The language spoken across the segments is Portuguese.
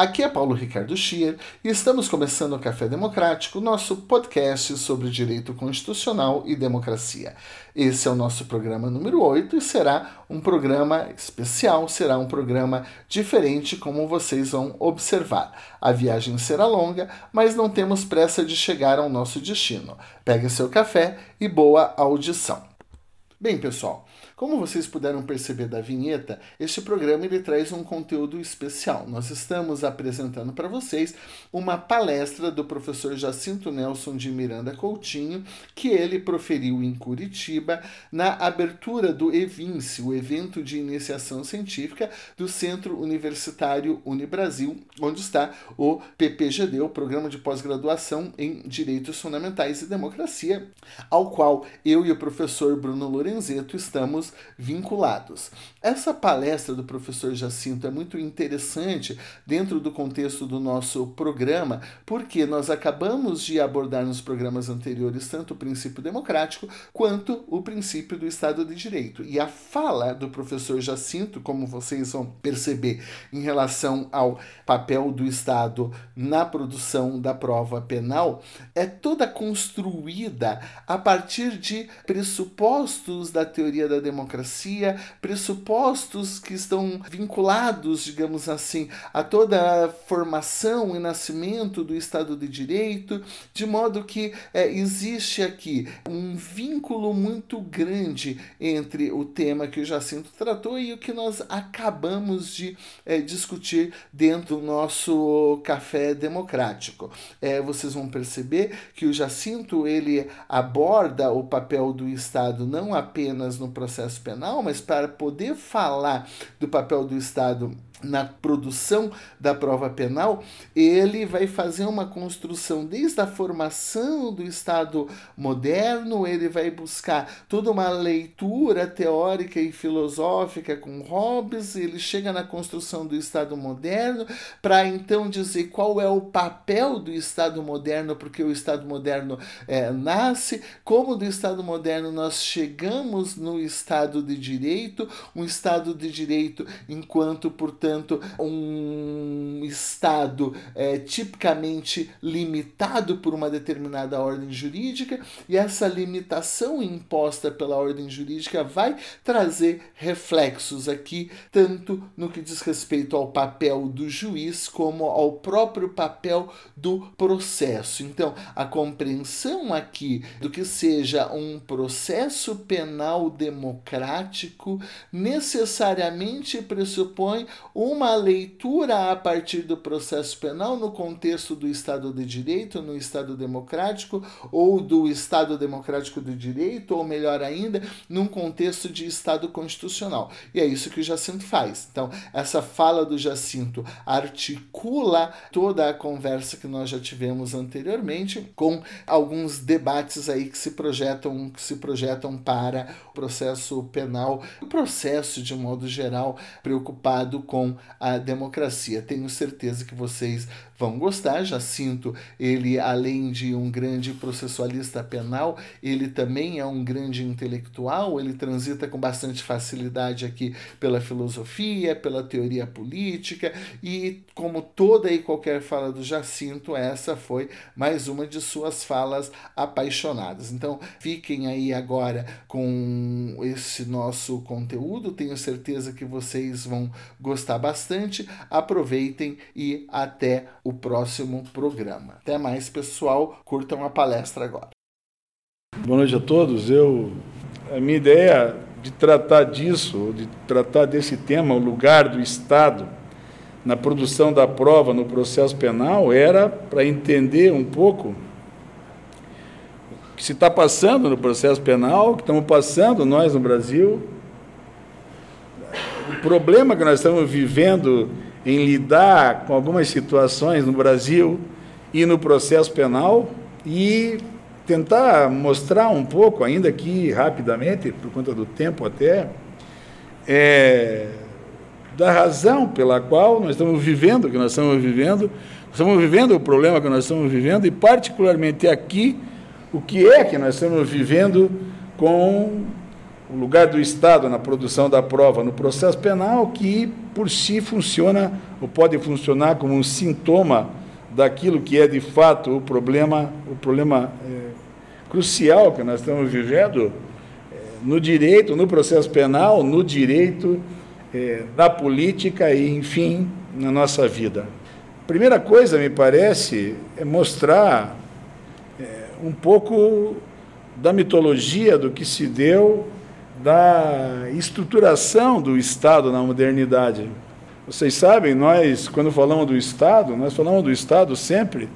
aqui é Paulo Ricardo Schier e estamos começando o Café Democrático, nosso podcast sobre direito constitucional e democracia. Esse é o nosso programa número 8 e será um programa especial, será um programa diferente, como vocês vão observar. A viagem será longa, mas não temos pressa de chegar ao nosso destino. Pegue seu café e boa audição. Bem, pessoal, como vocês puderam perceber da vinheta, este programa ele traz um conteúdo especial. Nós estamos apresentando para vocês uma palestra do professor Jacinto Nelson de Miranda Coutinho, que ele proferiu em Curitiba na abertura do EVINCE, o evento de iniciação científica do Centro Universitário Unibrasil, onde está o PPGD, o Programa de Pós-Graduação em Direitos Fundamentais e Democracia, ao qual eu e o professor Bruno Lorenzeto estamos vinculados. Essa palestra do professor Jacinto é muito interessante dentro do contexto do nosso programa, porque nós acabamos de abordar nos programas anteriores tanto o princípio democrático quanto o princípio do Estado de Direito. E a fala do professor Jacinto, como vocês vão perceber, em relação ao papel do Estado na produção da prova penal, é toda construída a partir de pressupostos da teoria da democracia democracia, pressupostos que estão vinculados, digamos assim, a toda a formação e nascimento do Estado de Direito, de modo que é, existe aqui um vínculo muito grande entre o tema que o Jacinto tratou e o que nós acabamos de é, discutir dentro do nosso café democrático. É, vocês vão perceber que o Jacinto ele aborda o papel do Estado não apenas no processo processo penal, mas para poder falar do papel do Estado na produção da prova penal, ele vai fazer uma construção desde a formação do Estado moderno, ele vai buscar toda uma leitura teórica e filosófica com Hobbes, ele chega na construção do Estado moderno para então dizer qual é o papel do Estado moderno, porque o Estado moderno é, nasce, como do Estado moderno nós chegamos no Estado de Direito, um Estado de Direito enquanto, portanto, portanto, um Estado é, tipicamente limitado por uma determinada ordem jurídica, e essa limitação imposta pela ordem jurídica vai trazer reflexos aqui, tanto no que diz respeito ao papel do juiz, como ao próprio papel do processo. Então, a compreensão aqui do que seja um processo penal democrático necessariamente pressupõe uma leitura a partir do processo penal no contexto do Estado de Direito, no Estado democrático, ou do Estado democrático do direito, ou melhor ainda, num contexto de Estado constitucional. E é isso que o Jacinto faz. Então, essa fala do Jacinto articula toda a conversa que nós já tivemos anteriormente com alguns debates aí que se projetam, que se projetam para o processo penal, o processo de modo geral preocupado com a democracia. Tenho certeza que vocês vão gostar. Jacinto, ele além de um grande processualista penal, ele também é um grande intelectual, ele transita com bastante facilidade aqui pela filosofia, pela teoria política e como toda e qualquer fala do Jacinto, essa foi mais uma de suas falas apaixonadas. Então, fiquem aí agora com esse nosso conteúdo. Tenho certeza que vocês vão gostar bastante. Aproveitem e até o próximo programa. Até mais, pessoal. Curtam a palestra agora. Boa noite a todos. Eu, a minha ideia de tratar disso, de tratar desse tema, o lugar do Estado na produção da prova no processo penal, era para entender um pouco o que se está passando no processo penal, o que estamos passando nós no Brasil, problema que nós estamos vivendo em lidar com algumas situações no Brasil e no processo penal e tentar mostrar um pouco, ainda aqui rapidamente, por conta do tempo até, é, da razão pela qual nós estamos vivendo o que nós estamos vivendo, estamos vivendo o problema que nós estamos vivendo e, particularmente aqui, o que é que nós estamos vivendo com o lugar do Estado na produção da prova no processo penal, que por si funciona ou pode funcionar como um sintoma daquilo que é de fato o problema, o problema é, crucial que nós estamos vivendo é, no direito, no processo penal, no direito, é, na política e, enfim, na nossa vida. Primeira coisa, me parece, é mostrar um pouco da mitologia do que se deu da estruturação do Estado na modernidade. Vocês sabem, nós, quando falamos do Estado, nós falamos do Estado sempre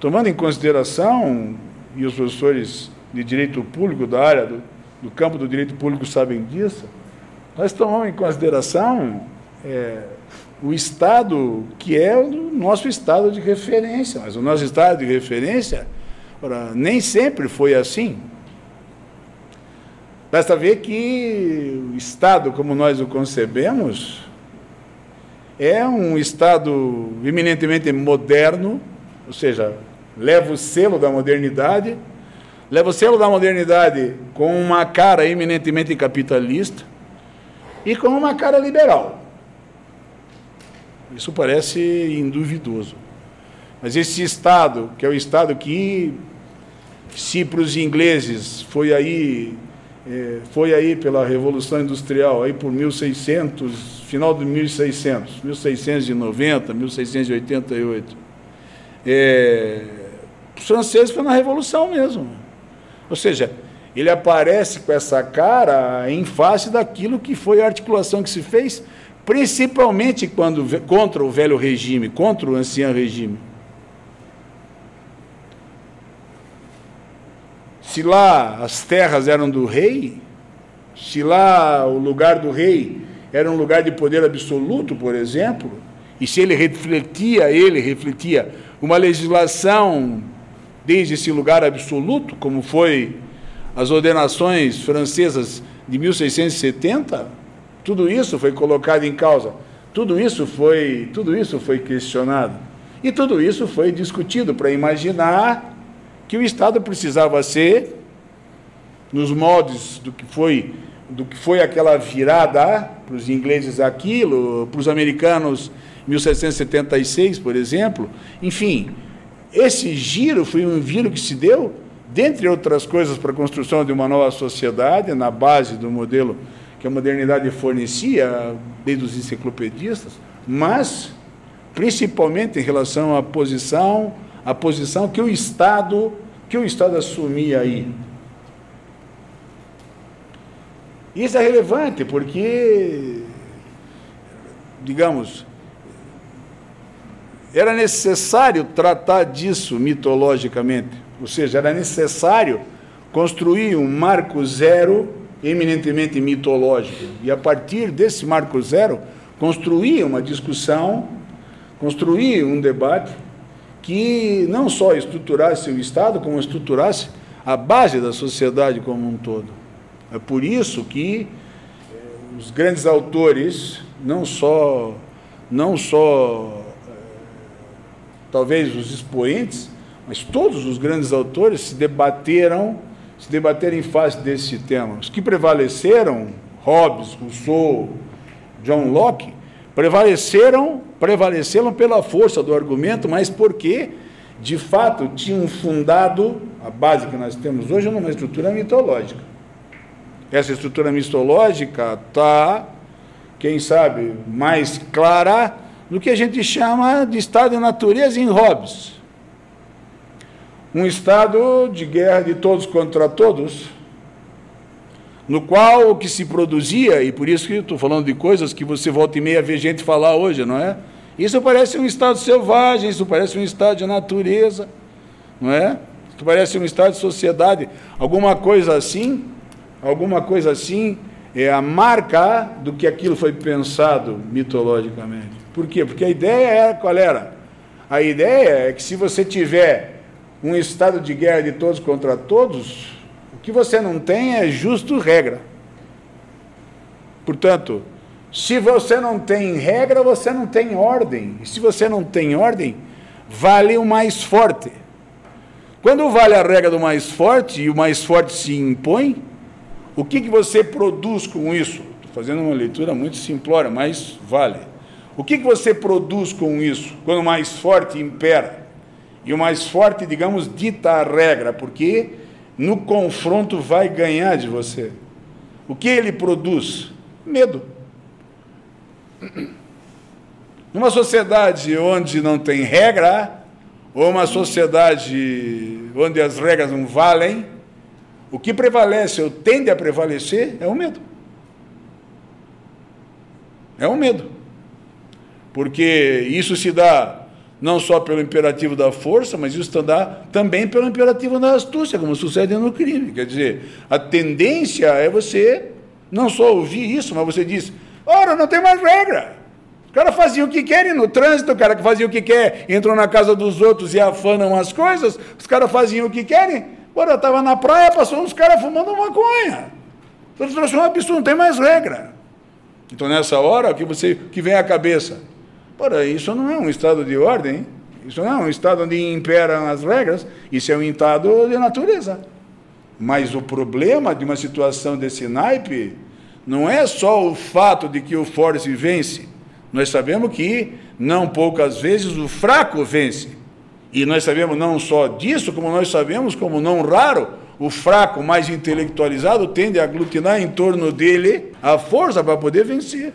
tomando em consideração, e os professores de direito público da área do, do campo do direito público sabem disso, nós tomamos em consideração é, o Estado que é o nosso Estado de referência, mas o nosso Estado de referência ora, nem sempre foi assim. Basta ver que o Estado, como nós o concebemos, é um Estado eminentemente moderno, ou seja, leva o selo da modernidade, leva o selo da modernidade com uma cara eminentemente capitalista e com uma cara liberal. Isso parece induvidoso. Mas esse Estado, que é o Estado que, se para os ingleses foi aí foi aí pela Revolução Industrial, aí por 1600, final de 1600, 1690, 1688. É, os franceses foi na Revolução mesmo. Ou seja, ele aparece com essa cara em face daquilo que foi a articulação que se fez, principalmente quando contra o velho regime, contra o ancião regime. Se lá as terras eram do rei, se lá o lugar do rei era um lugar de poder absoluto, por exemplo, e se ele refletia, ele refletia uma legislação desde esse lugar absoluto, como foi as ordenações francesas de 1670, tudo isso foi colocado em causa, tudo isso foi, tudo isso foi questionado. E tudo isso foi discutido para imaginar que o Estado precisava ser, nos moldes do que foi, do que foi aquela virada para os ingleses aquilo, para os americanos 1776, por exemplo. Enfim, esse giro foi um giro que se deu, dentre outras coisas, para a construção de uma nova sociedade, na base do modelo que a modernidade fornecia, desde os enciclopedistas, mas principalmente em relação à posição a posição que o Estado, que o Estado assumia aí. Isso é relevante porque, digamos, era necessário tratar disso mitologicamente, ou seja, era necessário construir um marco zero eminentemente mitológico e a partir desse marco zero construir uma discussão, construir um debate que não só estruturasse o Estado, como estruturasse a base da sociedade como um todo. É por isso que eh, os grandes autores, não só, não só eh, talvez os expoentes, mas todos os grandes autores se debateram, se debateram em face desse tema. Os que prevaleceram, Hobbes, Rousseau, John Locke, prevaleceram, prevaleceram pela força do argumento, mas porque, de fato, tinham fundado a base que nós temos hoje numa estrutura mitológica. Essa estrutura mitológica está, quem sabe, mais clara no que a gente chama de estado de natureza em Hobbes. Um estado de guerra de todos contra todos, no qual o que se produzia, e por isso que estou falando de coisas que você volta e meia vê gente falar hoje, não é? Isso parece um estado selvagem, isso parece um estado de natureza, não é? Isso parece um estado de sociedade, alguma coisa assim, alguma coisa assim é a marca do que aquilo foi pensado mitologicamente. Por quê? Porque a ideia era qual era? A ideia é que se você tiver um estado de guerra de todos contra todos, que você não tem é justo regra. Portanto, se você não tem regra, você não tem ordem. E se você não tem ordem, vale o mais forte. Quando vale a regra do mais forte e o mais forte se impõe, o que, que você produz com isso? Estou fazendo uma leitura muito simplória, mas vale. O que, que você produz com isso quando o mais forte impera? E o mais forte, digamos, dita a regra, porque no confronto vai ganhar de você. O que ele produz? Medo. Numa sociedade onde não tem regra, ou uma sociedade onde as regras não valem, o que prevalece ou tende a prevalecer é o medo. É o medo. Porque isso se dá não só pelo imperativo da força, mas isso também pelo imperativo da astúcia, como sucede no crime. Quer dizer, a tendência é você não só ouvir isso, mas você diz: ora, não tem mais regra. Os caras faziam o que querem no trânsito, o cara que fazia o que quer entrou na casa dos outros e afanam as coisas, os caras faziam o que querem. Ora, estava na praia, passou uns caras fumando maconha. Então, é um absurdo, não tem mais regra. Então, nessa hora, o que, você, que vem à cabeça? Ora, isso não é um estado de ordem, isso não é um estado onde imperam as regras, isso é um estado de natureza. Mas o problema de uma situação desse naipe não é só o fato de que o forte vence. Nós sabemos que, não poucas vezes, o fraco vence. E nós sabemos não só disso, como nós sabemos, como não raro, o fraco mais intelectualizado tende a aglutinar em torno dele a força para poder vencer.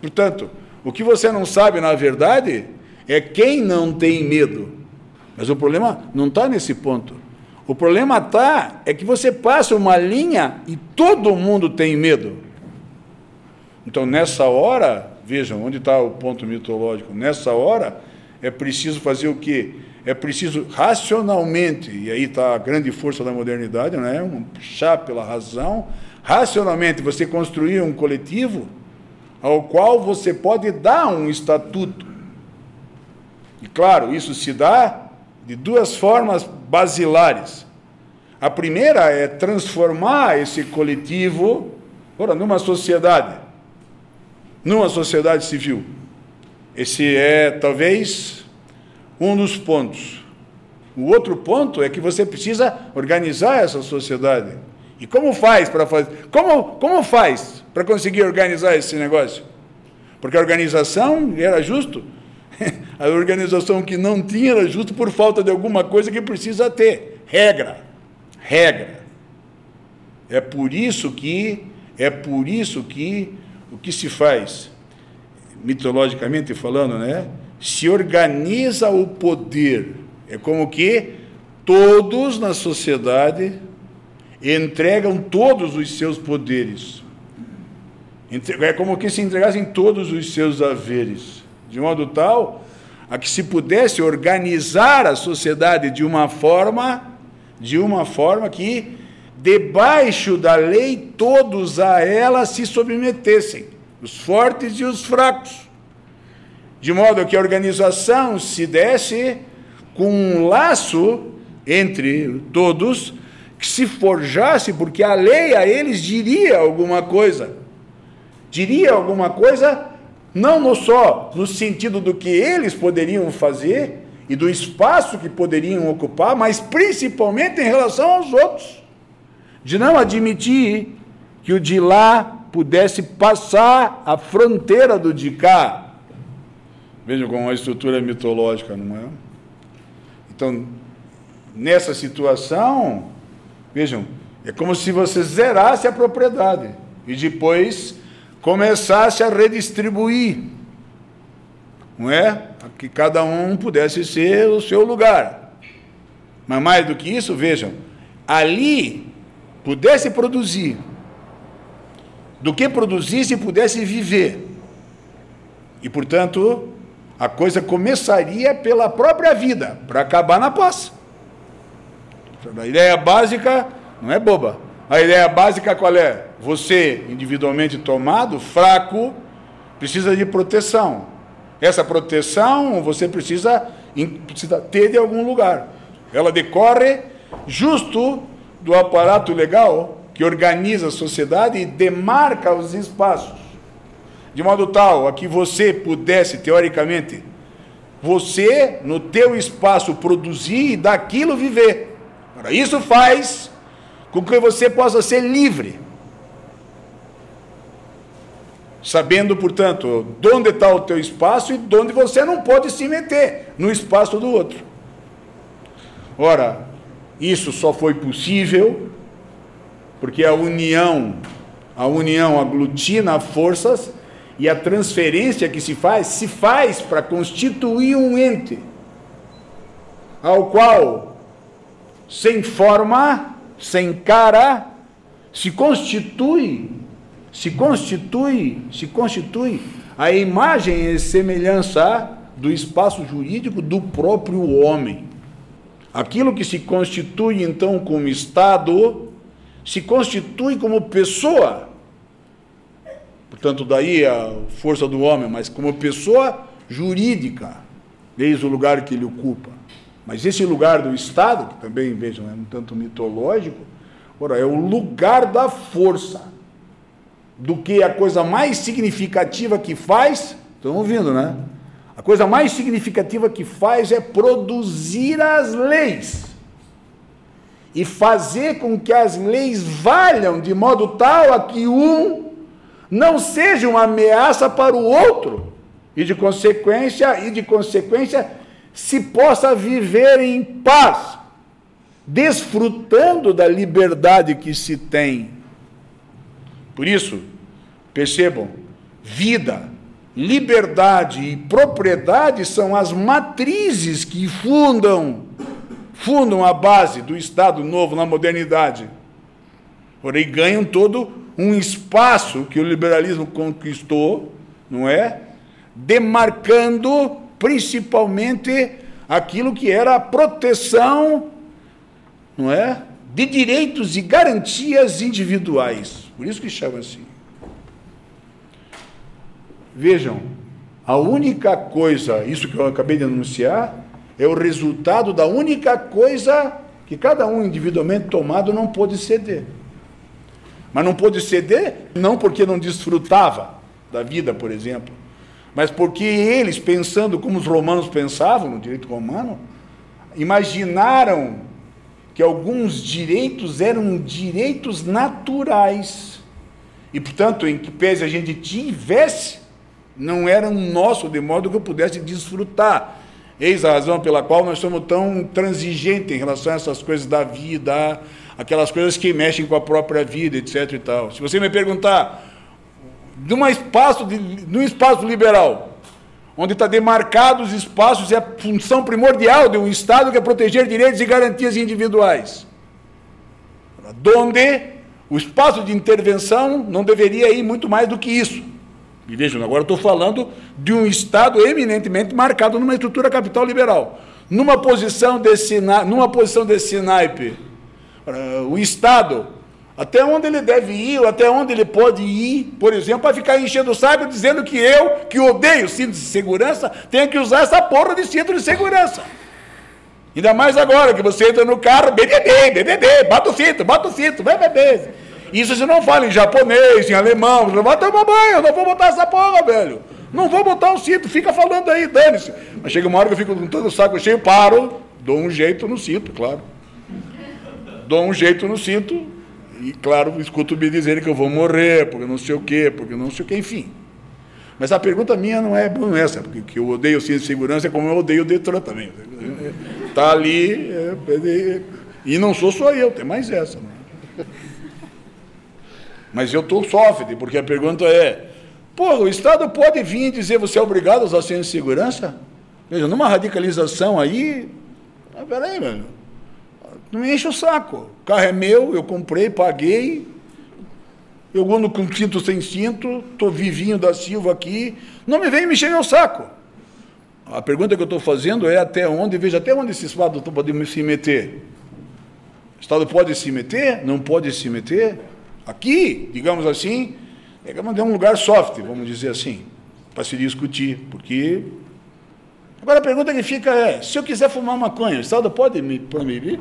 Portanto, o que você não sabe, na verdade, é quem não tem medo. Mas o problema não está nesse ponto. O problema está é que você passa uma linha e todo mundo tem medo. Então, nessa hora, vejam onde está o ponto mitológico. Nessa hora, é preciso fazer o quê? É preciso racionalmente, e aí está a grande força da modernidade, não é? Um puxar pela razão, racionalmente você construir um coletivo ao qual você pode dar um estatuto. E claro, isso se dá de duas formas basilares. A primeira é transformar esse coletivo ora, numa sociedade, numa sociedade civil. Esse é talvez um dos pontos. O outro ponto é que você precisa organizar essa sociedade. E como faz para fazer? Como, como faz para conseguir organizar esse negócio? Porque a organização era justo. A organização que não tinha era justo por falta de alguma coisa que precisa ter. Regra. Regra. É por isso que é por isso que o que se faz mitologicamente falando, né? Se organiza o poder. É como que todos na sociedade entregam todos os seus poderes. É como que se entregassem todos os seus haveres, de modo tal a que se pudesse organizar a sociedade de uma forma, de uma forma que debaixo da lei todos a ela se submetessem, os fortes e os fracos, de modo que a organização se desse com um laço entre todos que se forjasse, porque a lei a eles diria alguma coisa. Diria alguma coisa, não no só no sentido do que eles poderiam fazer e do espaço que poderiam ocupar, mas principalmente em relação aos outros. De não admitir que o de lá pudesse passar a fronteira do de cá. Vejam como uma estrutura mitológica, não é? Então, nessa situação, Vejam, é como se você zerasse a propriedade e depois começasse a redistribuir, não é? Que cada um pudesse ser o seu lugar. Mas mais do que isso, vejam, ali pudesse produzir do que produzisse pudesse viver. E, portanto, a coisa começaria pela própria vida, para acabar na posse. A ideia básica não é boba. A ideia básica qual é? Você, individualmente tomado, fraco, precisa de proteção. Essa proteção você precisa, precisa ter de algum lugar. Ela decorre justo do aparato legal que organiza a sociedade e demarca os espaços. De modo tal a que você pudesse, teoricamente, você, no teu espaço, produzir e daquilo viver. Para isso faz com que você possa ser livre. Sabendo, portanto, de onde está o teu espaço e de onde você não pode se meter no espaço do outro. Ora, isso só foi possível porque a união, a união aglutina forças e a transferência que se faz, se faz para constituir um ente ao qual, sem forma, sem cara, se constitui, se constitui, se constitui a imagem e semelhança do espaço jurídico do próprio homem. Aquilo que se constitui então como Estado se constitui como pessoa. Portanto, daí a força do homem, mas como pessoa jurídica, desde o lugar que ele ocupa. Mas esse lugar do Estado, que também, vejam, é um tanto mitológico, ora, é o lugar da força, do que a coisa mais significativa que faz, estão ouvindo, né? A coisa mais significativa que faz é produzir as leis e fazer com que as leis valham de modo tal a que um não seja uma ameaça para o outro e de consequência e de consequência se possa viver em paz, desfrutando da liberdade que se tem. Por isso, percebam, vida, liberdade e propriedade são as matrizes que fundam fundam a base do Estado novo na modernidade. Porém, ganham todo um espaço que o liberalismo conquistou, não é? Demarcando principalmente aquilo que era a proteção, não é? De direitos e garantias individuais. Por isso que chama assim. Vejam, a única coisa, isso que eu acabei de anunciar, é o resultado da única coisa que cada um individualmente tomado não pôde ceder. Mas não pôde ceder não porque não desfrutava da vida, por exemplo, mas porque eles, pensando como os romanos pensavam no direito romano, imaginaram que alguns direitos eram direitos naturais. E, portanto, em que pese a gente tivesse, não eram nosso, de modo que eu pudesse desfrutar. Eis a razão pela qual nós somos tão transigentes em relação a essas coisas da vida, aquelas coisas que mexem com a própria vida, etc. E tal. Se você me perguntar, num espaço, de, num espaço liberal, onde está demarcados os espaços, é a função primordial de um Estado que é proteger direitos e garantias individuais. Donde o espaço de intervenção não deveria ir muito mais do que isso. E vejam, agora estou falando de um Estado eminentemente marcado numa estrutura capital liberal. Numa posição desse, numa posição desse naipe, o Estado, até onde ele deve ir, ou até onde ele pode ir, por exemplo, para ficar enchendo o saco dizendo que eu, que odeio cinto de segurança, tenho que usar essa porra de cinto de segurança. Ainda mais agora que você entra no carro, BBB, BBB, bota o cinto, bota o cinto, vai beber. Isso você não fala em japonês, em alemão. Vai tomar banho, eu não vou botar essa porra, velho. Não vou botar o cinto, fica falando aí, dane-se. Mas chega uma hora que eu fico com todo o saco cheio, paro, dou um jeito no cinto, claro. Dou um jeito no cinto e, claro, escuto me dizer que eu vou morrer, porque não sei o quê, porque não sei o quê, enfim. Mas a pergunta minha não é essa, porque que eu odeio cinto de segurança é como eu odeio o Detran também. Está ali, é, é, e não sou só eu, tem mais essa. Né? Mas eu estou sofrendo, porque a pergunta é: pô, o Estado pode vir e dizer você é obrigado a usar ciência de segurança? Veja, numa radicalização aí. Ah, peraí, velho. Não enche o saco. O carro é meu, eu comprei, paguei. Eu ando com cinto sem cinto, estou vivinho da Silva aqui, não me vem mexer meu saco. A pergunta que eu estou fazendo é até onde, veja até onde esse Estado pode se meter. O Estado pode se meter? Não pode se meter? Aqui, digamos assim, é um lugar soft, vamos dizer assim, para se discutir, porque... Agora a pergunta que fica é, se eu quiser fumar maconha, o Estado pode me proibir?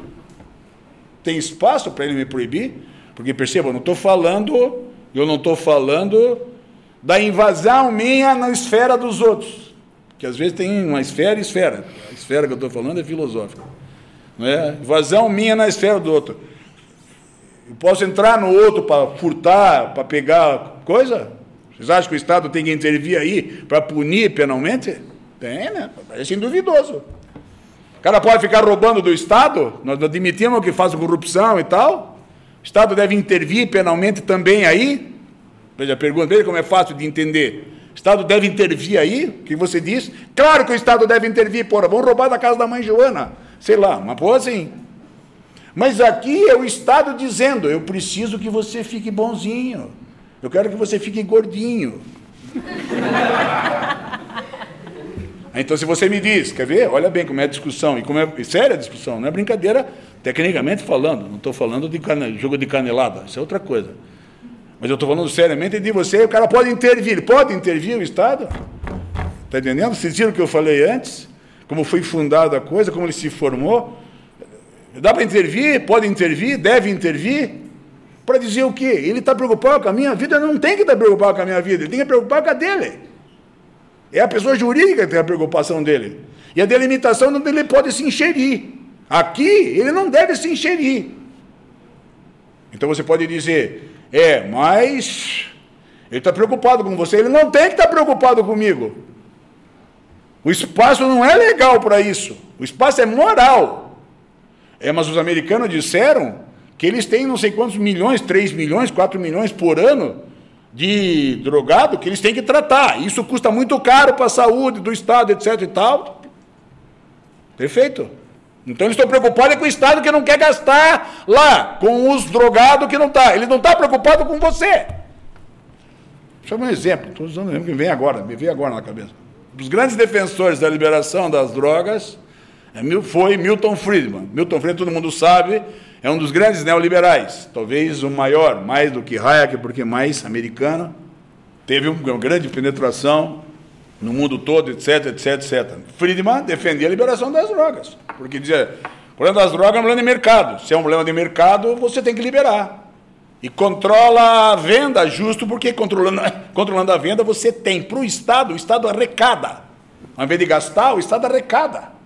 Tem espaço para ele me proibir? Porque perceba, eu não estou falando, eu não estou falando da invasão minha na esfera dos outros. Que às vezes tem uma esfera e esfera. A esfera que eu estou falando é filosófica. Não é? Invasão minha na esfera do outro. Eu posso entrar no outro para furtar, para pegar coisa? Vocês acham que o Estado tem que intervir aí para punir penalmente? Tem, né? Parece duvidoso. O cara pode ficar roubando do Estado? Nós admitimos que faz corrupção e tal. O Estado deve intervir penalmente também aí? Veja a pergunta, veja como é fácil de entender. O Estado deve intervir aí? O que você diz? Claro que o Estado deve intervir, porra, vão roubar da casa da mãe Joana. Sei lá, uma porra assim. Mas aqui é o Estado dizendo: eu preciso que você fique bonzinho. Eu quero que você fique gordinho. Então, se você me diz, quer ver? Olha bem como é a discussão, e como é séria a discussão, não é brincadeira, tecnicamente falando, não estou falando de jogo de canelada, isso é outra coisa. Mas eu estou falando seriamente de você, o cara pode intervir, pode intervir o Estado? Está entendendo? Vocês viram o que eu falei antes? Como foi fundada a coisa, como ele se formou? Dá para intervir? Pode intervir? Deve intervir? Para dizer o quê? Ele está preocupado com a minha vida? Não tem que estar tá preocupado com a minha vida, ele tem que preocupar com a dele. É a pessoa jurídica que tem a preocupação dele. E a delimitação onde ele pode se enxerir. Aqui, ele não deve se enxerir. Então você pode dizer, é, mas ele está preocupado com você. Ele não tem que estar tá preocupado comigo. O espaço não é legal para isso. O espaço é moral. É, mas os americanos disseram que eles têm não sei quantos milhões, 3 milhões, 4 milhões por ano de drogado que eles têm que tratar. Isso custa muito caro para a saúde do Estado, etc. e tal. Perfeito. Então eles estão preocupados com o Estado que não quer gastar lá, com os drogados que não está. Ele não está preocupado com você. Deixa eu dar um exemplo. Estou usando o que vem agora, me veio agora na cabeça. Os grandes defensores da liberação das drogas é foi Milton Friedman. Milton Friedman, todo mundo sabe, é um dos grandes neoliberais, talvez o maior, mais do que Hayek, porque mais americano. Teve uma grande penetração no mundo todo, etc, etc, etc. Friedman defendia a liberação das drogas, porque dizia, o problema das drogas é um problema de mercado. Se é um problema de mercado, você tem que liberar. E controla a venda, justo porque controlando, controlando a venda você tem para o Estado, o Estado arrecada. Ao invés de gastar, o Estado arrecada.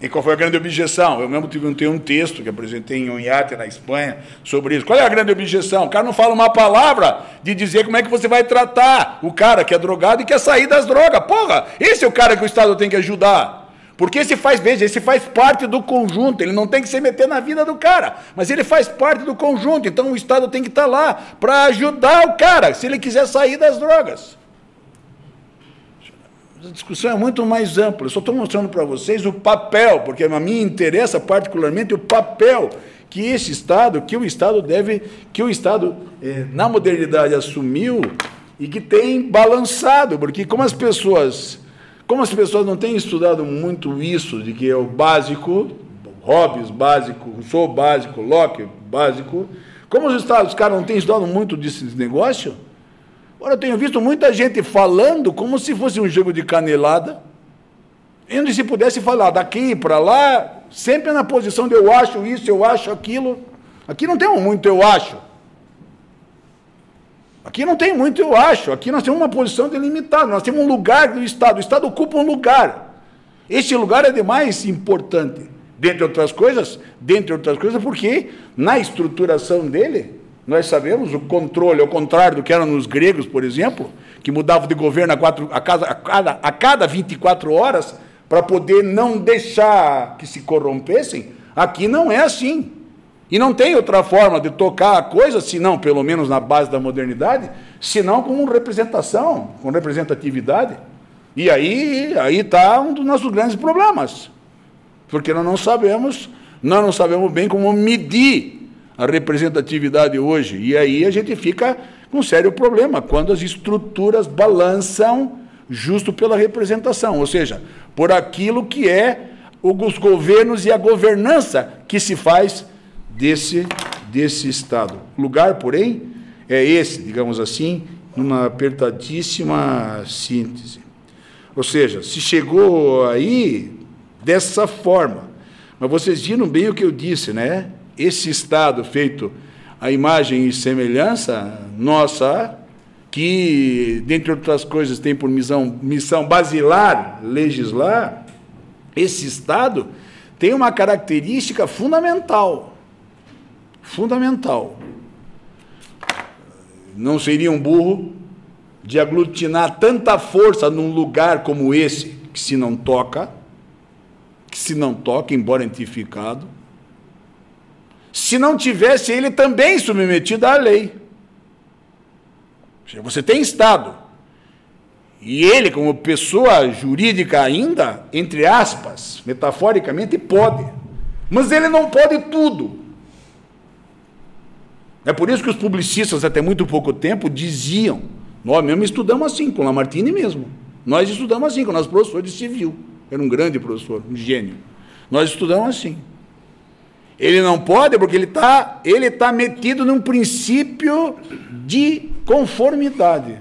E qual foi a grande objeção? Eu mesmo tive um, um texto que apresentei em Unhate, na Espanha, sobre isso. Qual é a grande objeção? O cara não fala uma palavra de dizer como é que você vai tratar o cara que é drogado e quer sair das drogas. Porra, esse é o cara que o Estado tem que ajudar. Porque esse faz, veja, esse faz parte do conjunto, ele não tem que se meter na vida do cara, mas ele faz parte do conjunto, então o Estado tem que estar lá para ajudar o cara, se ele quiser sair das drogas. A discussão é muito mais ampla. Eu só estou mostrando para vocês o papel, porque a mim interessa particularmente o papel que esse Estado, que o Estado deve, que o Estado eh, na modernidade assumiu e que tem balançado, porque como as pessoas, como as pessoas não têm estudado muito isso de que é o básico, Hobbes básico, Rousseau básico, Locke básico, como os Estados, os caras não têm estudado muito desse negócio, Agora, eu tenho visto muita gente falando como se fosse um jogo de canelada, onde se pudesse falar daqui para lá, sempre na posição de eu acho isso, eu acho aquilo. Aqui não tem muito eu acho. Aqui não tem muito eu acho. Aqui nós temos uma posição delimitada, nós temos um lugar do Estado. O Estado ocupa um lugar. Este lugar é de mais importante. Dentre outras coisas, dentre outras coisas, porque na estruturação dele, nós sabemos o controle, ao contrário do que era nos gregos, por exemplo, que mudavam de governo a, quatro, a, cada, a, cada, a cada 24 horas para poder não deixar que se corrompessem. Aqui não é assim. E não tem outra forma de tocar a coisa, senão, pelo menos na base da modernidade, senão com representação, com representatividade. E aí aí está um dos nossos grandes problemas. Porque nós não sabemos, nós não sabemos bem como medir a representatividade hoje. E aí a gente fica com um sério problema quando as estruturas balançam justo pela representação, ou seja, por aquilo que é os governos e a governança que se faz desse, desse Estado. O lugar, porém, é esse, digamos assim, numa apertadíssima síntese. Ou seja, se chegou aí dessa forma, mas vocês viram bem o que eu disse, né? Esse Estado feito a imagem e semelhança nossa, que, dentre outras coisas, tem por missão, missão basilar legislar, esse Estado tem uma característica fundamental. Fundamental. Não seria um burro de aglutinar tanta força num lugar como esse, que se não toca, que se não toca, embora identificado, se não tivesse ele também submetido à lei. Você tem Estado. E ele, como pessoa jurídica ainda, entre aspas, metaforicamente, pode. Mas ele não pode tudo. É por isso que os publicistas, até muito pouco tempo, diziam: Nós mesmo estudamos assim, com Lamartine mesmo. Nós estudamos assim, com o nosso professor de civil. Era um grande professor, um gênio. Nós estudamos assim. Ele não pode porque ele está ele tá metido num princípio de conformidade.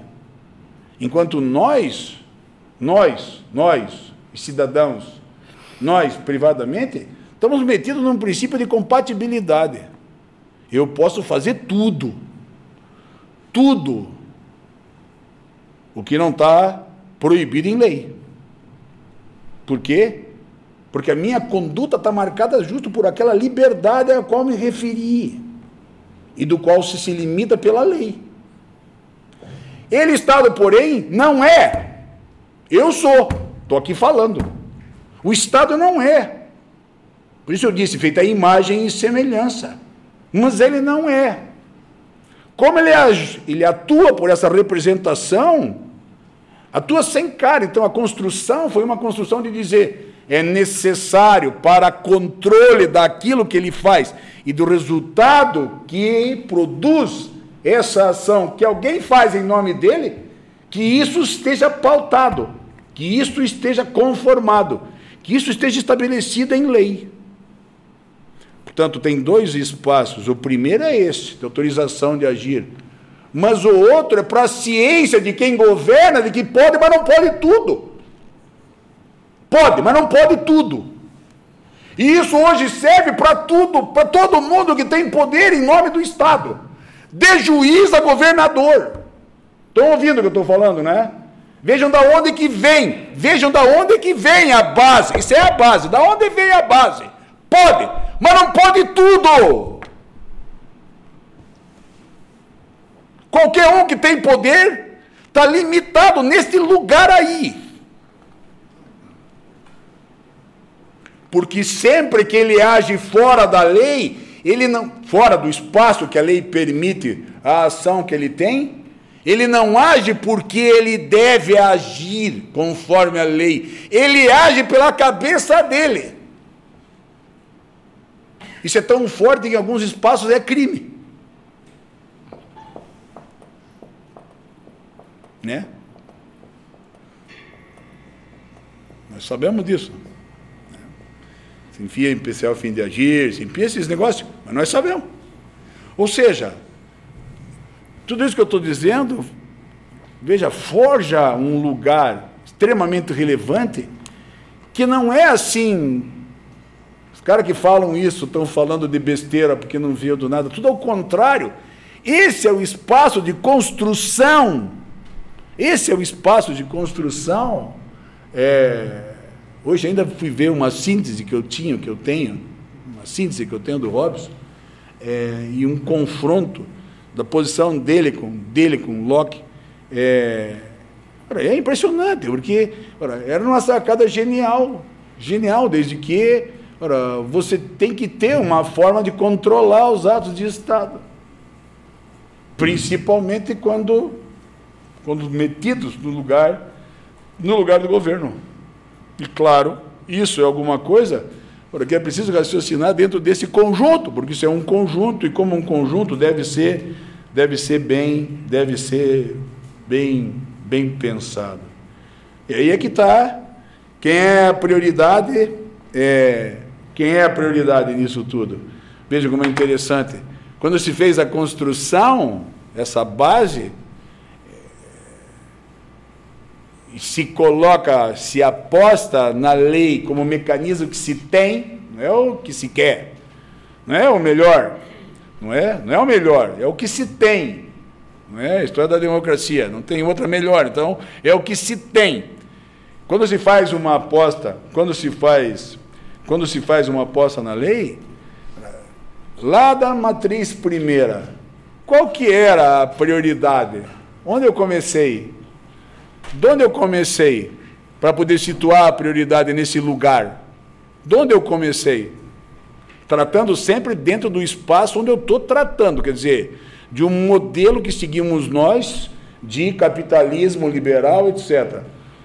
Enquanto nós, nós, nós, cidadãos, nós privadamente, estamos metidos num princípio de compatibilidade. Eu posso fazer tudo. Tudo. O que não está proibido em lei. Por quê? Porque a minha conduta está marcada justo por aquela liberdade a qual me referi e do qual se se limita pela lei. Ele, Estado, porém, não é. Eu sou. Estou aqui falando. O Estado não é. Por isso eu disse, feita a imagem e semelhança. Mas ele não é. Como ele, ele atua por essa representação, atua sem cara. Então a construção foi uma construção de dizer: é necessário para controle daquilo que ele faz e do resultado que produz essa ação que alguém faz em nome dele, que isso esteja pautado, que isso esteja conformado, que isso esteja estabelecido em lei. Portanto, tem dois espaços. O primeiro é esse, de autorização de agir. Mas o outro é para a ciência de quem governa, de que pode, mas não pode tudo. Pode, mas não pode tudo. E isso hoje serve para tudo, para todo mundo que tem poder em nome do Estado. De juiz a governador. Estão ouvindo o que eu estou falando, né? Vejam da onde que vem. Vejam da onde que vem a base. Isso é a base. Da onde vem a base? Pode, mas não pode tudo. Qualquer um que tem poder está limitado neste lugar aí. Porque sempre que ele age fora da lei, ele não, fora do espaço que a lei permite a ação que ele tem, ele não age porque ele deve agir conforme a lei. Ele age pela cabeça dele. Isso é tão forte que em alguns espaços é crime. Né? Nós sabemos disso em especial fim de agir, se enfia esses negócios, mas nós sabemos. Ou seja, tudo isso que eu estou dizendo, veja, forja um lugar extremamente relevante que não é assim. Os caras que falam isso estão falando de besteira porque não viu do nada, tudo ao contrário. Esse é o espaço de construção. Esse é o espaço de construção. É, Hoje ainda fui ver uma síntese que eu tinha, que eu tenho, uma síntese que eu tenho do Robson, é, e um confronto da posição dele com dele com Locke. É, é impressionante, porque ora, era uma sacada genial, genial, desde que ora, você tem que ter uma forma de controlar os atos de Estado, principalmente quando, quando metidos no lugar, no lugar do governo. E claro, isso é alguma coisa porque é preciso raciocinar dentro desse conjunto, porque isso é um conjunto e como um conjunto deve ser, deve ser bem, deve ser bem, bem pensado. E aí é que está quem é a prioridade, é, quem é a prioridade nisso tudo. Veja como é interessante. Quando se fez a construção, essa base, se coloca, se aposta na lei como mecanismo que se tem, não é o que se quer, não é o melhor, não é, não é o melhor, é o que se tem, não é a história da democracia, não tem outra melhor, então é o que se tem. Quando se faz uma aposta, quando se faz, quando se faz uma aposta na lei, lá da matriz primeira, qual que era a prioridade? Onde eu comecei? De onde eu comecei para poder situar a prioridade nesse lugar? De onde eu comecei? Tratando sempre dentro do espaço onde eu estou tratando, quer dizer, de um modelo que seguimos nós de capitalismo liberal, etc.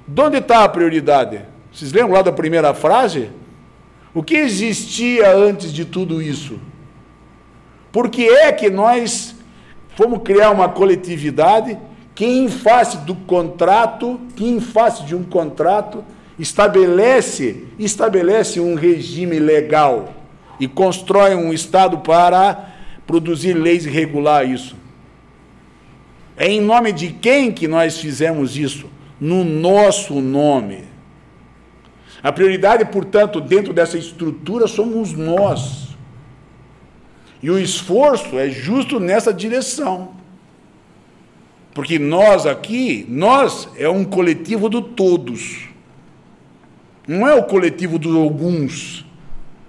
De onde está a prioridade? Vocês lembram lá da primeira frase? O que existia antes de tudo isso? Por que é que nós fomos criar uma coletividade que em face do contrato, que em face de um contrato, estabelece, estabelece um regime legal e constrói um Estado para produzir leis e regular isso. É em nome de quem que nós fizemos isso? No nosso nome. A prioridade, portanto, dentro dessa estrutura somos nós. E o esforço é justo nessa direção. Porque nós aqui, nós é um coletivo do todos. Não é o coletivo dos alguns.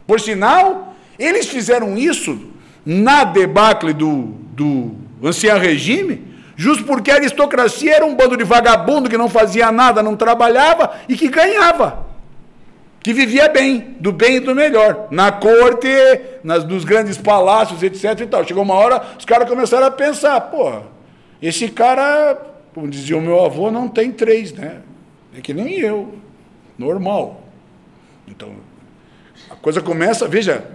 Por sinal, eles fizeram isso na debacle do, do ancião regime, justo porque a aristocracia era um bando de vagabundo que não fazia nada, não trabalhava e que ganhava. Que vivia bem, do bem e do melhor. Na corte, nas, nos grandes palácios, etc. E tal. Chegou uma hora, os caras começaram a pensar, porra esse cara, como dizia o meu avô, não tem três, né? É que nem eu, normal. Então, a coisa começa, veja,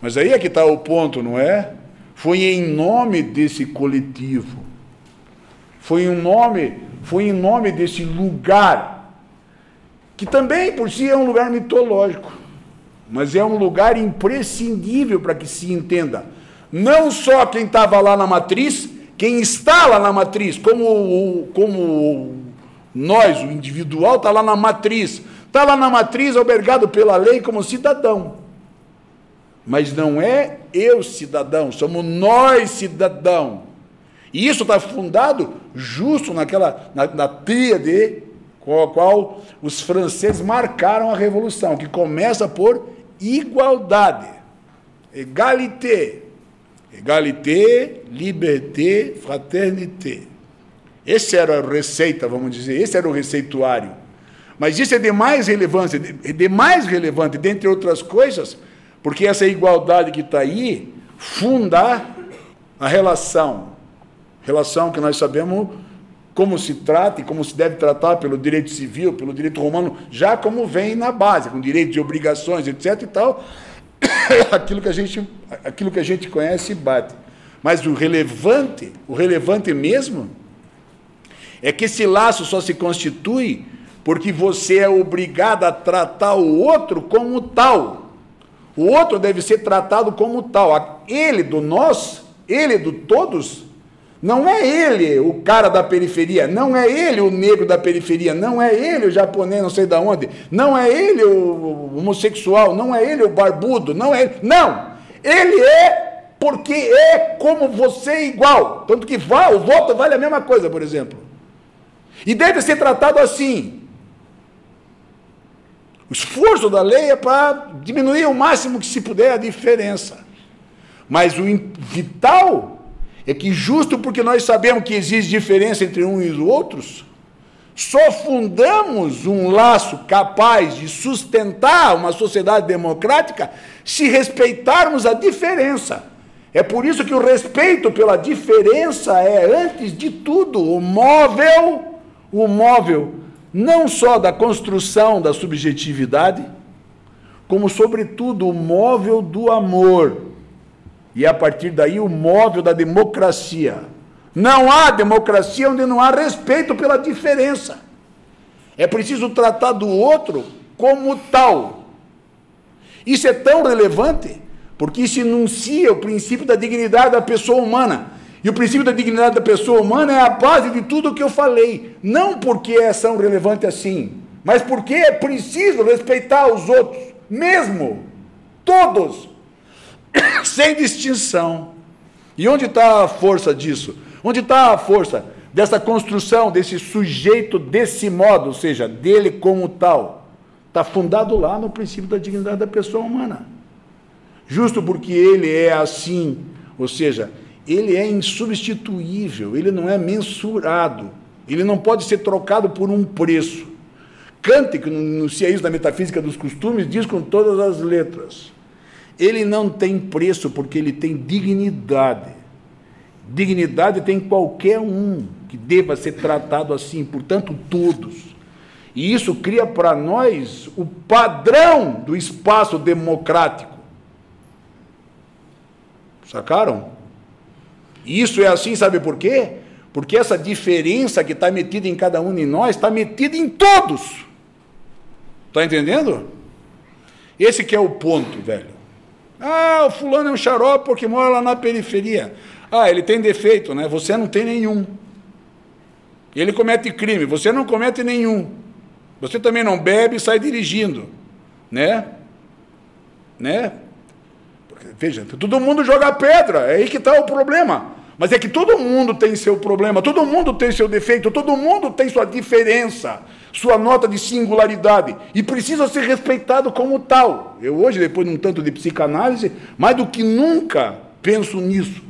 mas aí é que está o ponto, não é? Foi em nome desse coletivo, foi em nome, foi em nome desse lugar, que também por si é um lugar mitológico, mas é um lugar imprescindível para que se entenda. Não só quem estava lá na matriz, quem está lá na matriz, como, como nós, o individual, está lá na matriz. Está lá na matriz, albergado pela lei como cidadão. Mas não é eu cidadão, somos nós cidadão. E isso está fundado justo naquela, na, na tríade com a qual os franceses marcaram a revolução, que começa por igualdade, égalité, Egalité, liberté, fraternité. Esse era a receita, vamos dizer, esse era o receituário. Mas isso é de mais relevância, de mais relevante, dentre outras coisas, porque essa igualdade que está aí funda a relação. Relação que nós sabemos como se trata e como se deve tratar pelo direito civil, pelo direito romano, já como vem na base, com direito de obrigações, etc. e tal, aquilo que a gente, aquilo que a gente conhece bate. Mas o relevante, o relevante mesmo, é que esse laço só se constitui porque você é obrigado a tratar o outro como tal. O outro deve ser tratado como tal. Ele do nós, ele do todos, não é ele o cara da periferia, não é ele o negro da periferia, não é ele o japonês não sei da onde, não é ele o homossexual, não é ele o barbudo, não é ele. Não! Ele é porque é como você igual. Tanto que o voto vale a mesma coisa, por exemplo. E deve ser tratado assim. O esforço da lei é para diminuir o máximo que se puder a diferença. Mas o vital é que justo porque nós sabemos que existe diferença entre uns e os outros, só fundamos um laço capaz de sustentar uma sociedade democrática se respeitarmos a diferença. É por isso que o respeito pela diferença é, antes de tudo, o móvel, o móvel não só da construção da subjetividade, como, sobretudo, o móvel do amor. E a partir daí, o móvel da democracia. Não há democracia onde não há respeito pela diferença. É preciso tratar do outro como tal. Isso é tão relevante porque isso enuncia o princípio da dignidade da pessoa humana. E o princípio da dignidade da pessoa humana é a base de tudo o que eu falei. Não porque é tão relevante assim, mas porque é preciso respeitar os outros, mesmo, todos, sem distinção. E onde está a força disso? Onde está a força dessa construção, desse sujeito desse modo, ou seja, dele como tal? Está fundado lá no princípio da dignidade da pessoa humana. Justo porque ele é assim, ou seja, ele é insubstituível, ele não é mensurado, ele não pode ser trocado por um preço. Kant, que enuncia isso na metafísica dos costumes, diz com todas as letras: ele não tem preço porque ele tem dignidade. Dignidade tem qualquer um que deva ser tratado assim, portanto, todos. E isso cria para nós o padrão do espaço democrático. Sacaram? Isso é assim, sabe por quê? Porque essa diferença que está metida em cada um de nós está metida em todos. Está entendendo? Esse que é o ponto, velho. Ah, o fulano é um xarope porque mora lá na periferia. Ah, ele tem defeito, né? Você não tem nenhum. Ele comete crime, você não comete nenhum. Você também não bebe e sai dirigindo, né? Né? Veja, todo mundo joga pedra, é aí que está o problema. Mas é que todo mundo tem seu problema, todo mundo tem seu defeito, todo mundo tem sua diferença, sua nota de singularidade e precisa ser respeitado como tal. Eu hoje, depois de um tanto de psicanálise, mais do que nunca penso nisso.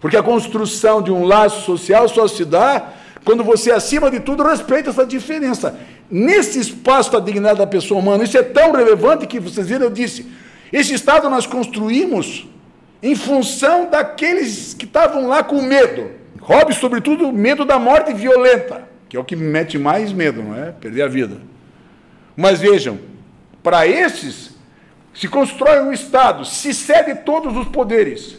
Porque a construção de um laço social só se dá quando você, acima de tudo, respeita essa diferença. Nesse espaço da dignidade da pessoa humana, isso é tão relevante que vocês viram, eu disse, esse Estado nós construímos em função daqueles que estavam lá com medo. Robe, sobretudo, medo da morte violenta, que é o que me mete mais medo, não é? Perder a vida. Mas vejam, para esses se constrói um Estado, se cede todos os poderes,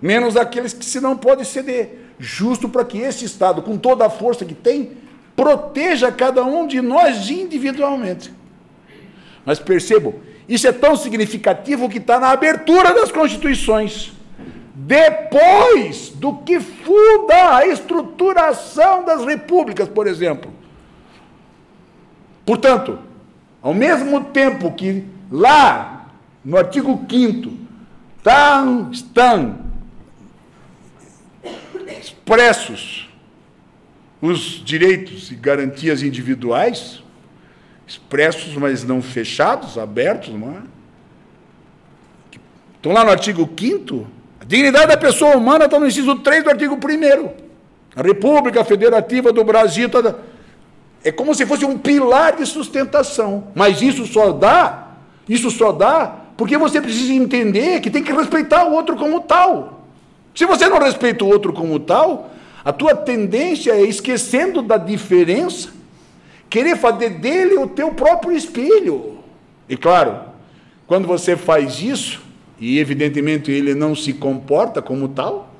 menos aqueles que se não pode ceder, justo para que esse Estado, com toda a força que tem, proteja cada um de nós individualmente. Mas percebam, isso é tão significativo que está na abertura das constituições. Depois do que funda a estruturação das repúblicas, por exemplo. Portanto, ao mesmo tempo que lá, no artigo 5 estão, estão expressos os direitos e garantias individuais, expressos, mas não fechados, abertos, não é? Estão lá no artigo 5 a dignidade da pessoa humana está no inciso 3 do artigo 1 A República Federativa do Brasil tá, é como se fosse um pilar de sustentação. Mas isso só dá, isso só dá porque você precisa entender que tem que respeitar o outro como tal. Se você não respeita o outro como tal, a tua tendência é esquecendo da diferença querer fazer dele o teu próprio espelho. E claro, quando você faz isso, e evidentemente ele não se comporta como tal,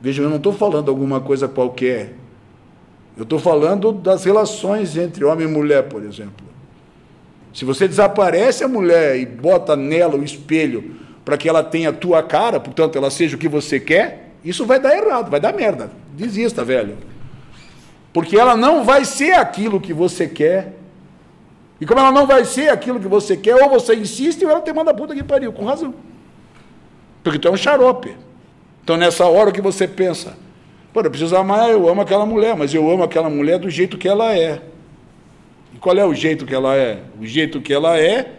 veja, eu não estou falando alguma coisa qualquer. Eu estou falando das relações entre homem e mulher, por exemplo. Se você desaparece a mulher e bota nela o espelho para que ela tenha a tua cara, portanto ela seja o que você quer, isso vai dar errado, vai dar merda. Desista, velho. Porque ela não vai ser aquilo que você quer. E como ela não vai ser aquilo que você quer, ou você insiste ou ela te manda puta que pariu, com razão. Porque tu é um xarope. Então nessa hora que você pensa, pô, eu preciso amar, eu amo aquela mulher, mas eu amo aquela mulher do jeito que ela é. E qual é o jeito que ela é? O jeito que ela é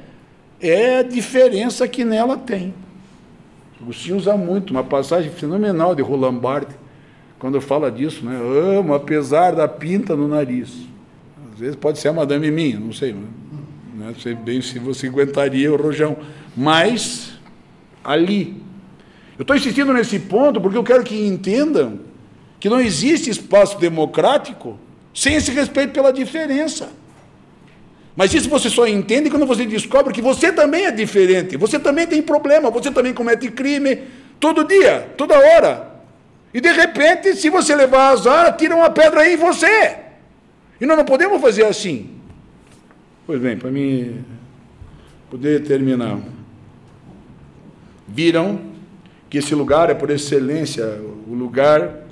é a diferença que nela tem. Agostinho usa muito, uma passagem fenomenal de Roland Barthes quando fala disso, né? Amo, apesar da pinta no nariz. Às vezes pode ser a Madame minha, não sei, né? não sei bem se você aguentaria o rojão. Mas, ali. Eu estou insistindo nesse ponto porque eu quero que entendam que não existe espaço democrático sem esse respeito pela diferença. Mas isso você só entende quando você descobre que você também é diferente, você também tem problema, você também comete crime todo dia, toda hora. E de repente, se você levar azar, tira uma pedra em você. E nós não podemos fazer assim. Pois bem, para mim poder terminar. Viram que esse lugar é por excelência o lugar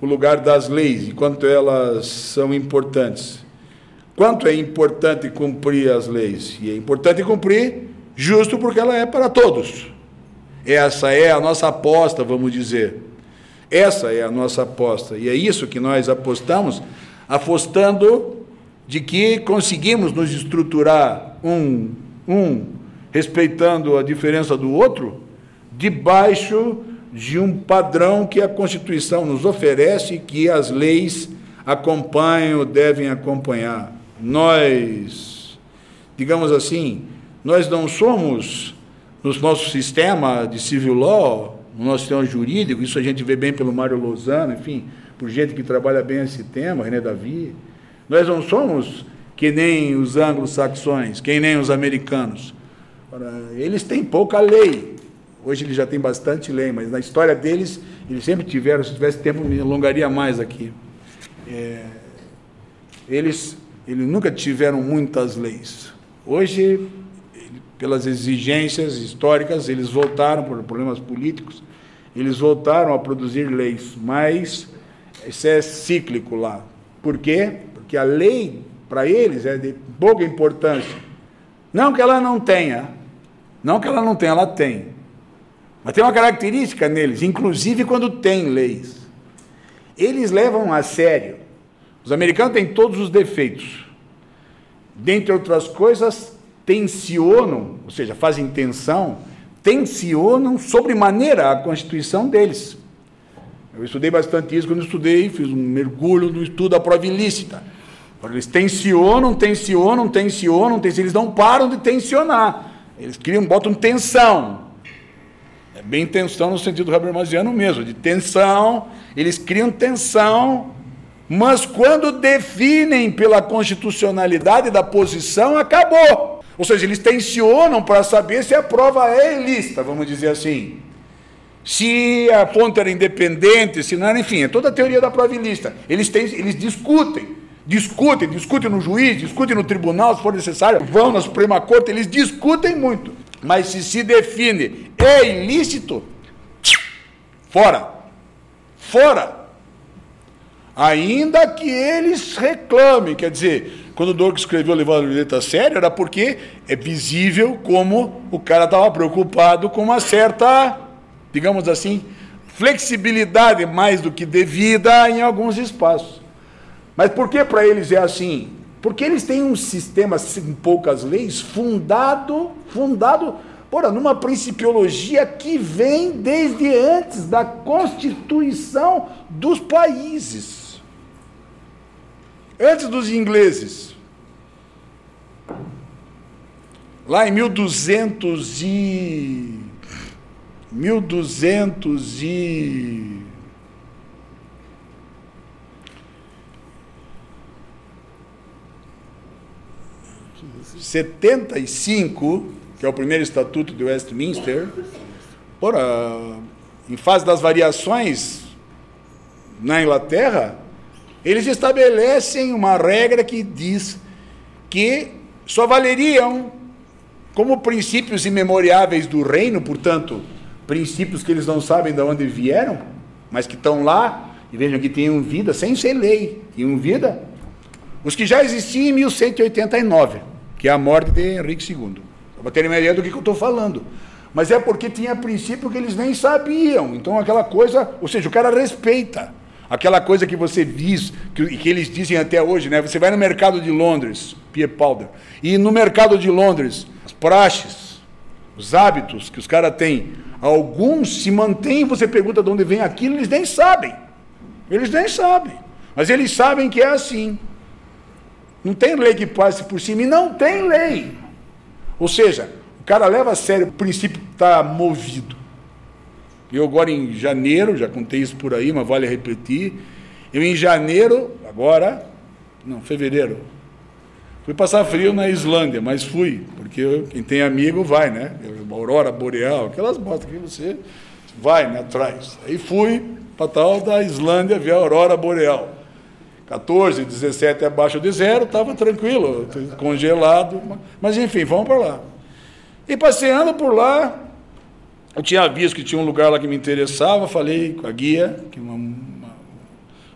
o lugar das leis e quanto elas são importantes. Quanto é importante cumprir as leis? E é importante cumprir justo porque ela é para todos. Essa é a nossa aposta, vamos dizer. Essa é a nossa aposta. E é isso que nós apostamos, apostando de que conseguimos nos estruturar um, um respeitando a diferença do outro, debaixo de um padrão que a Constituição nos oferece, que as leis acompanham, devem acompanhar. Nós, digamos assim, nós não somos, no nosso sistema de civil law, no nosso sistema jurídico, isso a gente vê bem pelo Mário Lozano, enfim, por gente que trabalha bem esse tema, René Davi, nós não somos que nem os anglo-saxões, que nem os americanos. Eles têm pouca lei. Hoje eles já têm bastante lei, mas na história deles, eles sempre tiveram, se tivesse tempo, me alongaria mais aqui. É, eles, eles nunca tiveram muitas leis. Hoje, pelas exigências históricas, eles voltaram, por problemas políticos, eles voltaram a produzir leis, mas isso é cíclico lá. Por quê? Porque a lei, para eles, é de pouca importância. Não que ela não tenha, não que ela não tenha, ela tem. Mas tem uma característica neles, inclusive quando tem leis. Eles levam a sério. Os americanos têm todos os defeitos. Dentre outras coisas, tensionam, ou seja, fazem tensão, tensionam sobremaneira a Constituição deles. Eu estudei bastante isso quando estudei, fiz um mergulho no estudo da prova ilícita. Eles tensionam, tensionam, tensionam, tensionam, eles não param de tensionar. Eles criam, botam tensão. É bem tensão no sentido habermasiano mesmo, de tensão, eles criam tensão, mas quando definem pela constitucionalidade da posição, acabou. Ou seja, eles tensionam para saber se a prova é ilícita, vamos dizer assim. Se a fonte era independente, se não era, enfim, é toda a teoria da prova ilícita. Eles, têm, eles discutem discutem, discutem no juiz, discutem no tribunal, se for necessário, vão na Suprema Corte, eles discutem muito. Mas se se define é ilícito, fora. Fora. Ainda que eles reclamem, quer dizer, quando o Dorco escreveu Levando a Letra a Sério, era porque é visível como o cara estava preocupado com uma certa, digamos assim, flexibilidade mais do que devida em alguns espaços. Mas por que para eles é assim? Porque eles têm um sistema em poucas leis fundado, fundado, porra, numa principiologia que vem desde antes da constituição dos países. Antes dos ingleses. Lá em 1200 e 1200 e 75, que é o primeiro estatuto de Westminster, porra, em fase das variações na Inglaterra, eles estabelecem uma regra que diz que só valeriam como princípios imemoriáveis do reino, portanto, princípios que eles não sabem de onde vieram, mas que estão lá, e vejam que tinham vida sem ser lei, tinham vida, os que já existiam em 1189 que é a morte de Henrique II. Para terem uma ideia do que, que eu estou falando. Mas é porque tinha princípio que eles nem sabiam. Então aquela coisa, ou seja, o cara respeita. Aquela coisa que você diz, que, que eles dizem até hoje, né? Você vai no mercado de Londres, Pierre Powder, e no mercado de Londres, as praxes, os hábitos que os caras têm, alguns se mantêm, você pergunta de onde vem aquilo, eles nem sabem. Eles nem sabem. Mas eles sabem que é assim. Não tem lei que passe por cima e não tem lei. Ou seja, o cara leva a sério o princípio que está movido. Eu agora em janeiro, já contei isso por aí, mas vale repetir. Eu em janeiro, agora, não, fevereiro, Fui passar frio na Islândia, mas fui, porque quem tem amigo vai, né? Aurora Boreal, aquelas botas que você vai né, atrás. Aí fui para tal da Islândia ver a Aurora Boreal. 14, 17 abaixo de zero, estava tranquilo, congelado, mas enfim, vamos para lá. E passeando por lá, eu tinha visto que tinha um lugar lá que me interessava, falei com a guia, que é uma, uma,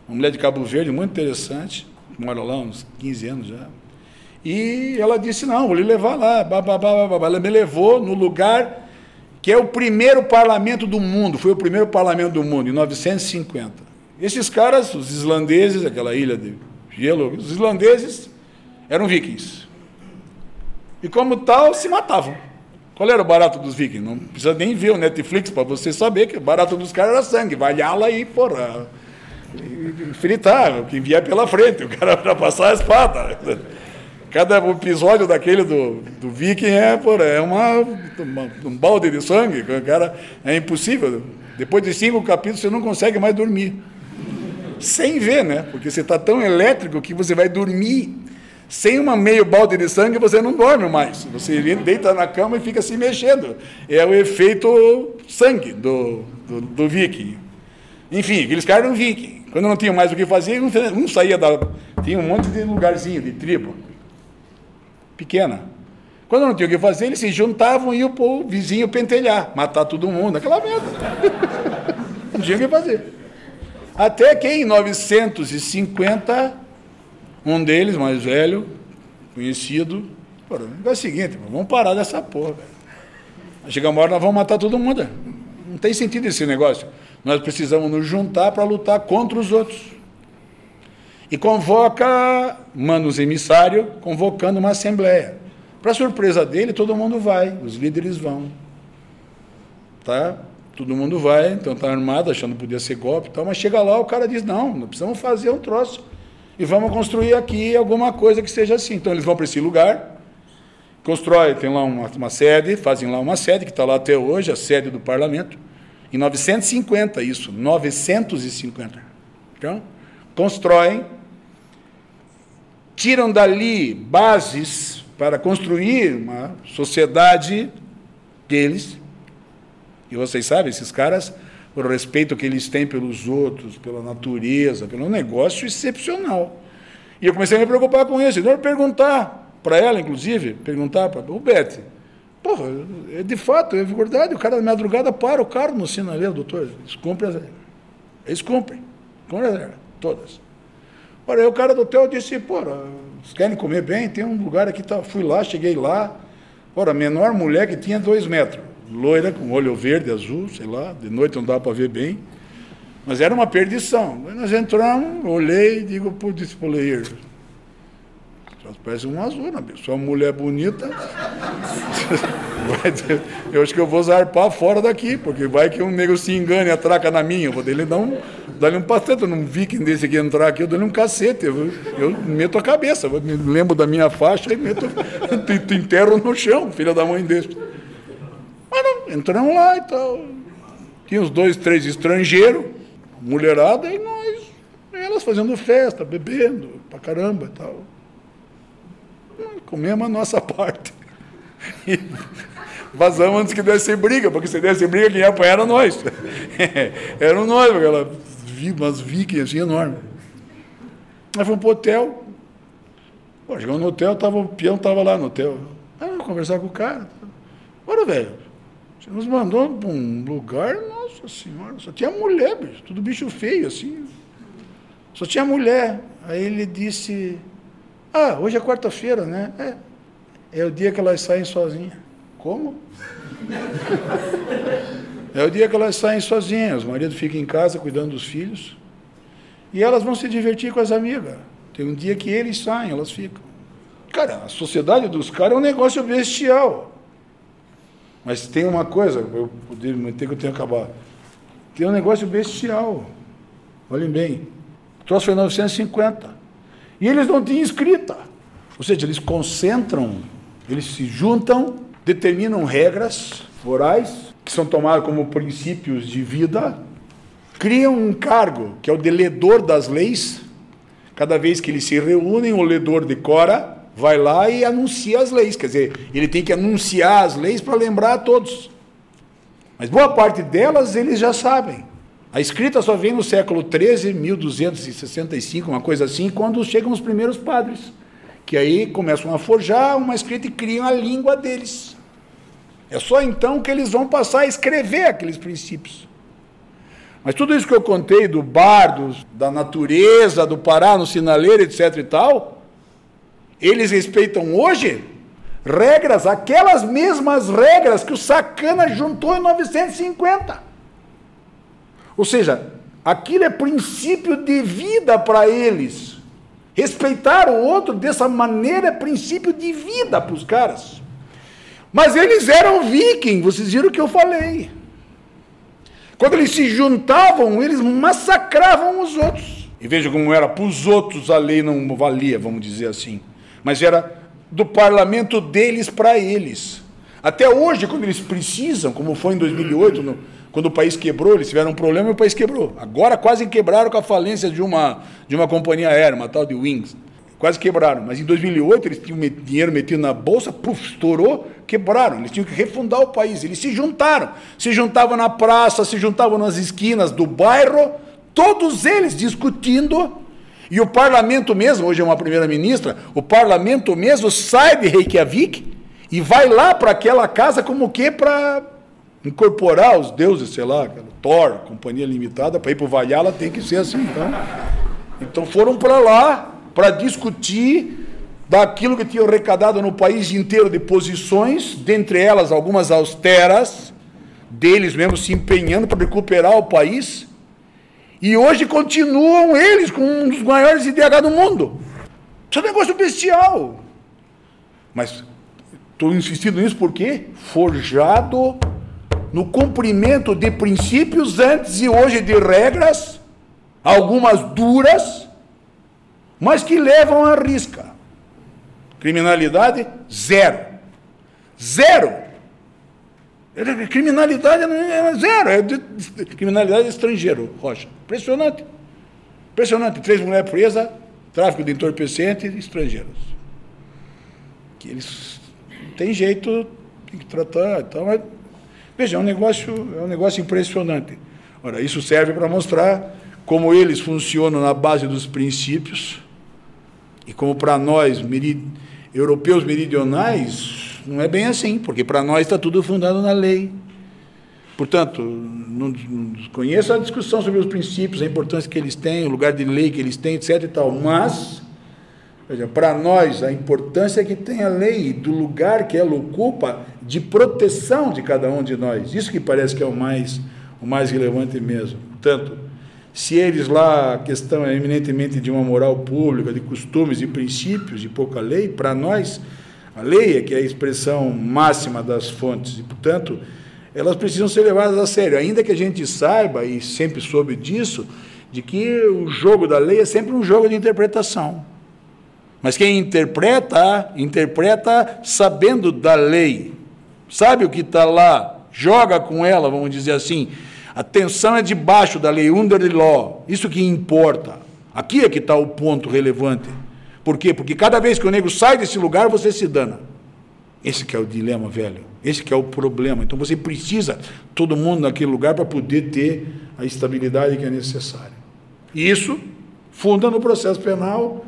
uma mulher de Cabo Verde, muito interessante, mora lá uns 15 anos já. E ela disse: Não, vou lhe levar lá. Ela me levou no lugar que é o primeiro parlamento do mundo, foi o primeiro parlamento do mundo, em 950. Esses caras, os islandeses, aquela ilha de gelo, os islandeses eram vikings. E como tal, se matavam. Qual era o barato dos vikings? Não precisa nem ver o Netflix para você saber que o barato dos caras era sangue, valhá-la e, porra, fritar, o que vier pela frente, o cara para passar a espada. Cada episódio daquele do, do Viking é, porra, é uma, uma, um balde de sangue, cara, é impossível. Depois de cinco capítulos você não consegue mais dormir. Sem ver, né? Porque você está tão elétrico que você vai dormir sem uma meio balde de sangue você não dorme mais. Você deita na cama e fica se mexendo. É o efeito sangue do, do, do viking. Enfim, aqueles caras eram viking. Quando não tinham mais o que fazer, um, saía da. Tinha um monte de lugarzinho, de tribo pequena. Quando não tinha o que fazer, eles se juntavam e iam o vizinho pentelhar, matar todo mundo, aquela merda. não tinha o que fazer. Até que em 950, um deles, mais velho, conhecido, falou, é o seguinte, vamos parar dessa porra. Chega uma hora, nós vamos matar todo mundo. Não tem sentido esse negócio. Nós precisamos nos juntar para lutar contra os outros. E convoca, manda os emissários, convocando uma assembleia. Para surpresa dele, todo mundo vai, os líderes vão. Tá? Todo mundo vai, então está armado, achando que podia ser golpe e tal, mas chega lá, o cara diz, não, não precisamos fazer um troço. E vamos construir aqui alguma coisa que seja assim. Então eles vão para esse lugar, constrói, tem lá uma, uma sede, fazem lá uma sede, que está lá até hoje, a sede do parlamento. Em 950, isso, 950. Então, constroem, tiram dali bases para construir uma sociedade deles, e vocês sabem, esses caras, o respeito que eles têm pelos outros, pela natureza, pelo negócio excepcional. E eu comecei a me preocupar com isso. Então, eu perguntar para ela, inclusive, perguntar para o Bete, porra, é de fato, é verdade, o cara da madrugada para o carro no sinaleiro, doutor, eles cumprem, eles cumprem, cumprem todas. Ora, aí o cara do hotel disse, porra, vocês querem comer bem? Tem um lugar aqui, tá. fui lá, cheguei lá, ora, menor mulher que tinha dois metros loira, com olho verde, azul, sei lá, de noite não dava para ver bem. Mas era uma perdição. Aí nós entramos, olhei e digo para o dispoleiro, parece um azul, né? Só uma mulher bonita. eu acho que eu vou zarpar fora daqui, porque vai que um negro se engane e atraca na minha. Eu vou dele dar um, dar um pastete, num viking desse aqui entrar aqui, eu dou-lhe um cacete. Eu, eu meto a cabeça, eu me lembro da minha faixa e meto, te enterro no chão, filha da mãe desse. Entramos lá e tal. Tinha uns dois, três estrangeiros, mulherada, e nós, elas fazendo festa, bebendo pra caramba e tal. Comemos a nossa parte. E vazamos antes que desse briga, porque se desse briga, quem ia apanhar era nós. Eram nós, aquela, umas vikings assim enormes. Nós fomos pro hotel. Pô, chegamos no hotel, tava, o peão estava lá no hotel. Ah, vou conversar com o cara. Bora, velho. Você nos mandou para um lugar, nossa senhora, só tinha mulher, bicho, tudo bicho feio, assim. Só tinha mulher. Aí ele disse, ah, hoje é quarta-feira, né? É, é o dia que elas saem sozinhas. Como? é o dia que elas saem sozinhas. O marido fica em casa cuidando dos filhos. E elas vão se divertir com as amigas. Tem um dia que eles saem, elas ficam. Cara, a sociedade dos caras é um negócio bestial. Mas tem uma coisa, eu manter que eu tenho que acabar. Tem um negócio bestial. Olhem bem. O troço foi 950. E eles não tinham escrita. Ou seja, eles concentram, eles se juntam, determinam regras morais, que são tomadas como princípios de vida, criam um cargo, que é o deledor das leis. Cada vez que eles se reúnem, o ledor decora vai lá e anuncia as leis. Quer dizer, ele tem que anunciar as leis para lembrar a todos. Mas boa parte delas eles já sabem. A escrita só vem no século XIII, 1265, uma coisa assim, quando chegam os primeiros padres, que aí começam a forjar uma escrita e criam a língua deles. É só então que eles vão passar a escrever aqueles princípios. Mas tudo isso que eu contei do bardo, da natureza, do parar no sinaleiro, etc e tal, eles respeitam hoje regras, aquelas mesmas regras que o Sacana juntou em 950. Ou seja, aquilo é princípio de vida para eles. Respeitar o outro dessa maneira é princípio de vida para os caras. Mas eles eram vikings, vocês viram o que eu falei. Quando eles se juntavam, eles massacravam os outros. E veja como era para os outros a lei não valia, vamos dizer assim. Mas era do parlamento deles para eles. Até hoje, quando eles precisam, como foi em 2008, no, quando o país quebrou, eles tiveram um problema e o país quebrou. Agora quase quebraram com a falência de uma, de uma companhia aérea, uma tal de Wings. Quase quebraram. Mas em 2008 eles tinham dinheiro metido na bolsa, puf, estourou, quebraram. Eles tinham que refundar o país. Eles se juntaram. Se juntavam na praça, se juntavam nas esquinas do bairro, todos eles discutindo e o parlamento mesmo, hoje é uma primeira-ministra, o parlamento mesmo sai de Reykjavik e vai lá para aquela casa como o quê? Para incorporar os deuses, sei lá, Thor, companhia limitada, para ir para o Valhalla tem que ser assim. Então, então foram para lá para discutir daquilo que tinham arrecadado no país inteiro de posições, dentre elas algumas austeras, deles mesmo se empenhando para recuperar o país e hoje continuam eles com um dos maiores IDH do mundo. Isso é um negócio bestial. Mas estou insistindo nisso porque forjado no cumprimento de princípios antes e hoje de regras, algumas duras, mas que levam à risca. Criminalidade, zero. Zero. Criminalidade é zero, é de, criminalidade estrangeiro, Rocha. Impressionante. Impressionante. Três mulheres presas, tráfico de entorpecentes estrangeiros. Que eles tem jeito, tem que tratar. Então, mas, veja, é um negócio, é um negócio impressionante. Ora, isso serve para mostrar como eles funcionam na base dos princípios e como para nós, merid, europeus meridionais, não é bem assim, porque para nós está tudo fundado na lei. Portanto, não, não conheço a discussão sobre os princípios, a importância que eles têm, o lugar de lei que eles têm, etc. e tal, mas, para nós, a importância que tem a lei, do lugar que ela ocupa, de proteção de cada um de nós. Isso que parece que é o mais, o mais relevante mesmo. Portanto, se eles lá, a questão é eminentemente de uma moral pública, de costumes, de princípios, de pouca lei, para nós a lei é que é a expressão máxima das fontes, e, portanto, elas precisam ser levadas a sério, ainda que a gente saiba, e sempre soube disso, de que o jogo da lei é sempre um jogo de interpretação. Mas quem interpreta, interpreta sabendo da lei, sabe o que está lá, joga com ela, vamos dizer assim. A tensão é debaixo da lei, under the law. Isso que importa. Aqui é que está o ponto relevante. Por quê? Porque cada vez que o negro sai desse lugar, você se dana. Esse que é o dilema, velho. Esse que é o problema. Então você precisa, todo mundo naquele lugar, para poder ter a estabilidade que é necessária. E isso funda no processo penal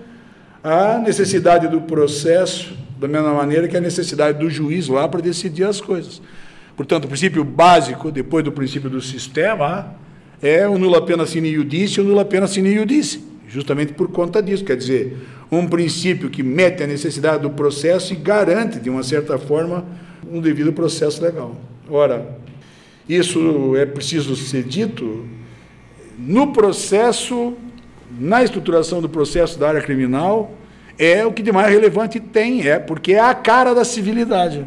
a necessidade do processo, da mesma maneira que a necessidade do juiz lá para decidir as coisas. Portanto, o princípio básico, depois do princípio do sistema, é o nula pena sine iudice e o nula pena sine iudice. Justamente por conta disso. Quer dizer, um princípio que mete a necessidade do processo e garante, de uma certa forma, um devido processo legal. Ora, isso é preciso ser dito no processo, na estruturação do processo da área criminal, é o que de mais relevante tem, é porque é a cara da civilidade.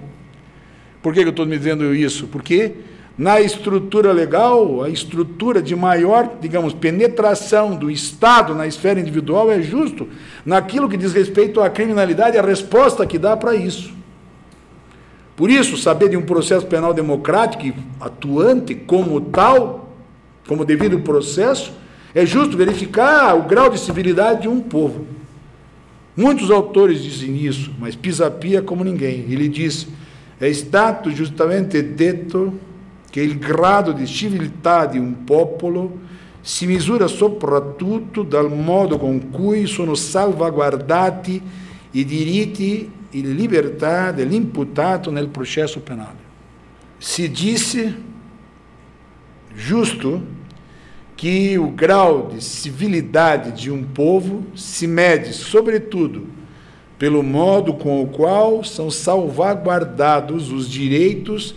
Por que eu estou me dizendo isso? Porque na estrutura legal, a estrutura de maior, digamos, penetração do Estado na esfera individual é justo naquilo que diz respeito à criminalidade, a resposta que dá para isso. Por isso, saber de um processo penal democrático e atuante como tal, como devido processo, é justo verificar o grau de civilidade de um povo. Muitos autores dizem isso, mas Pisapia como ninguém. Ele diz: é stato justamente detto che il grado di civiltà di un popolo si misura soprattutto dal modo con cui sono salvaguardati i diritti e libertà dell'imputato nel processo penale. Si disse, justo, que o grau de civilidade de um povo se mede, sobretudo, pelo modo com o qual são salvaguardados os direitos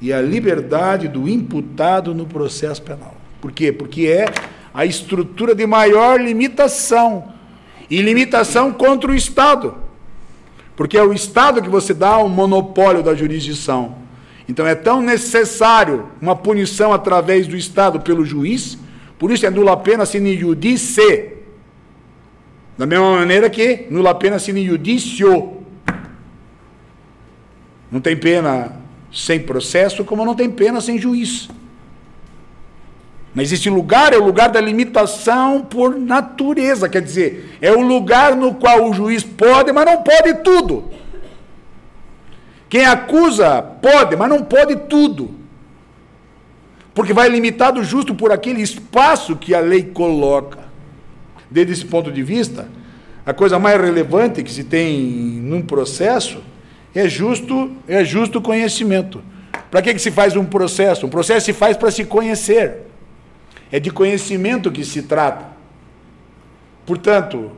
e a liberdade do imputado no processo penal. Por quê? Porque é a estrutura de maior limitação e limitação contra o Estado. Porque é o Estado que você dá o monopólio da jurisdição. Então é tão necessário uma punição através do Estado pelo juiz, por isso é nula pena sine judice. Da mesma maneira que nula pena sine judicio. Não tem pena sem processo, como não tem pena sem juiz. Mas esse lugar é o lugar da limitação por natureza, quer dizer, é o lugar no qual o juiz pode, mas não pode tudo. Quem acusa pode, mas não pode tudo. Porque vai limitado justo por aquele espaço que a lei coloca. Desde esse ponto de vista, a coisa mais relevante que se tem num processo é justo, é justo conhecimento. Para que, que se faz um processo? Um processo se faz para se conhecer. É de conhecimento que se trata. Portanto,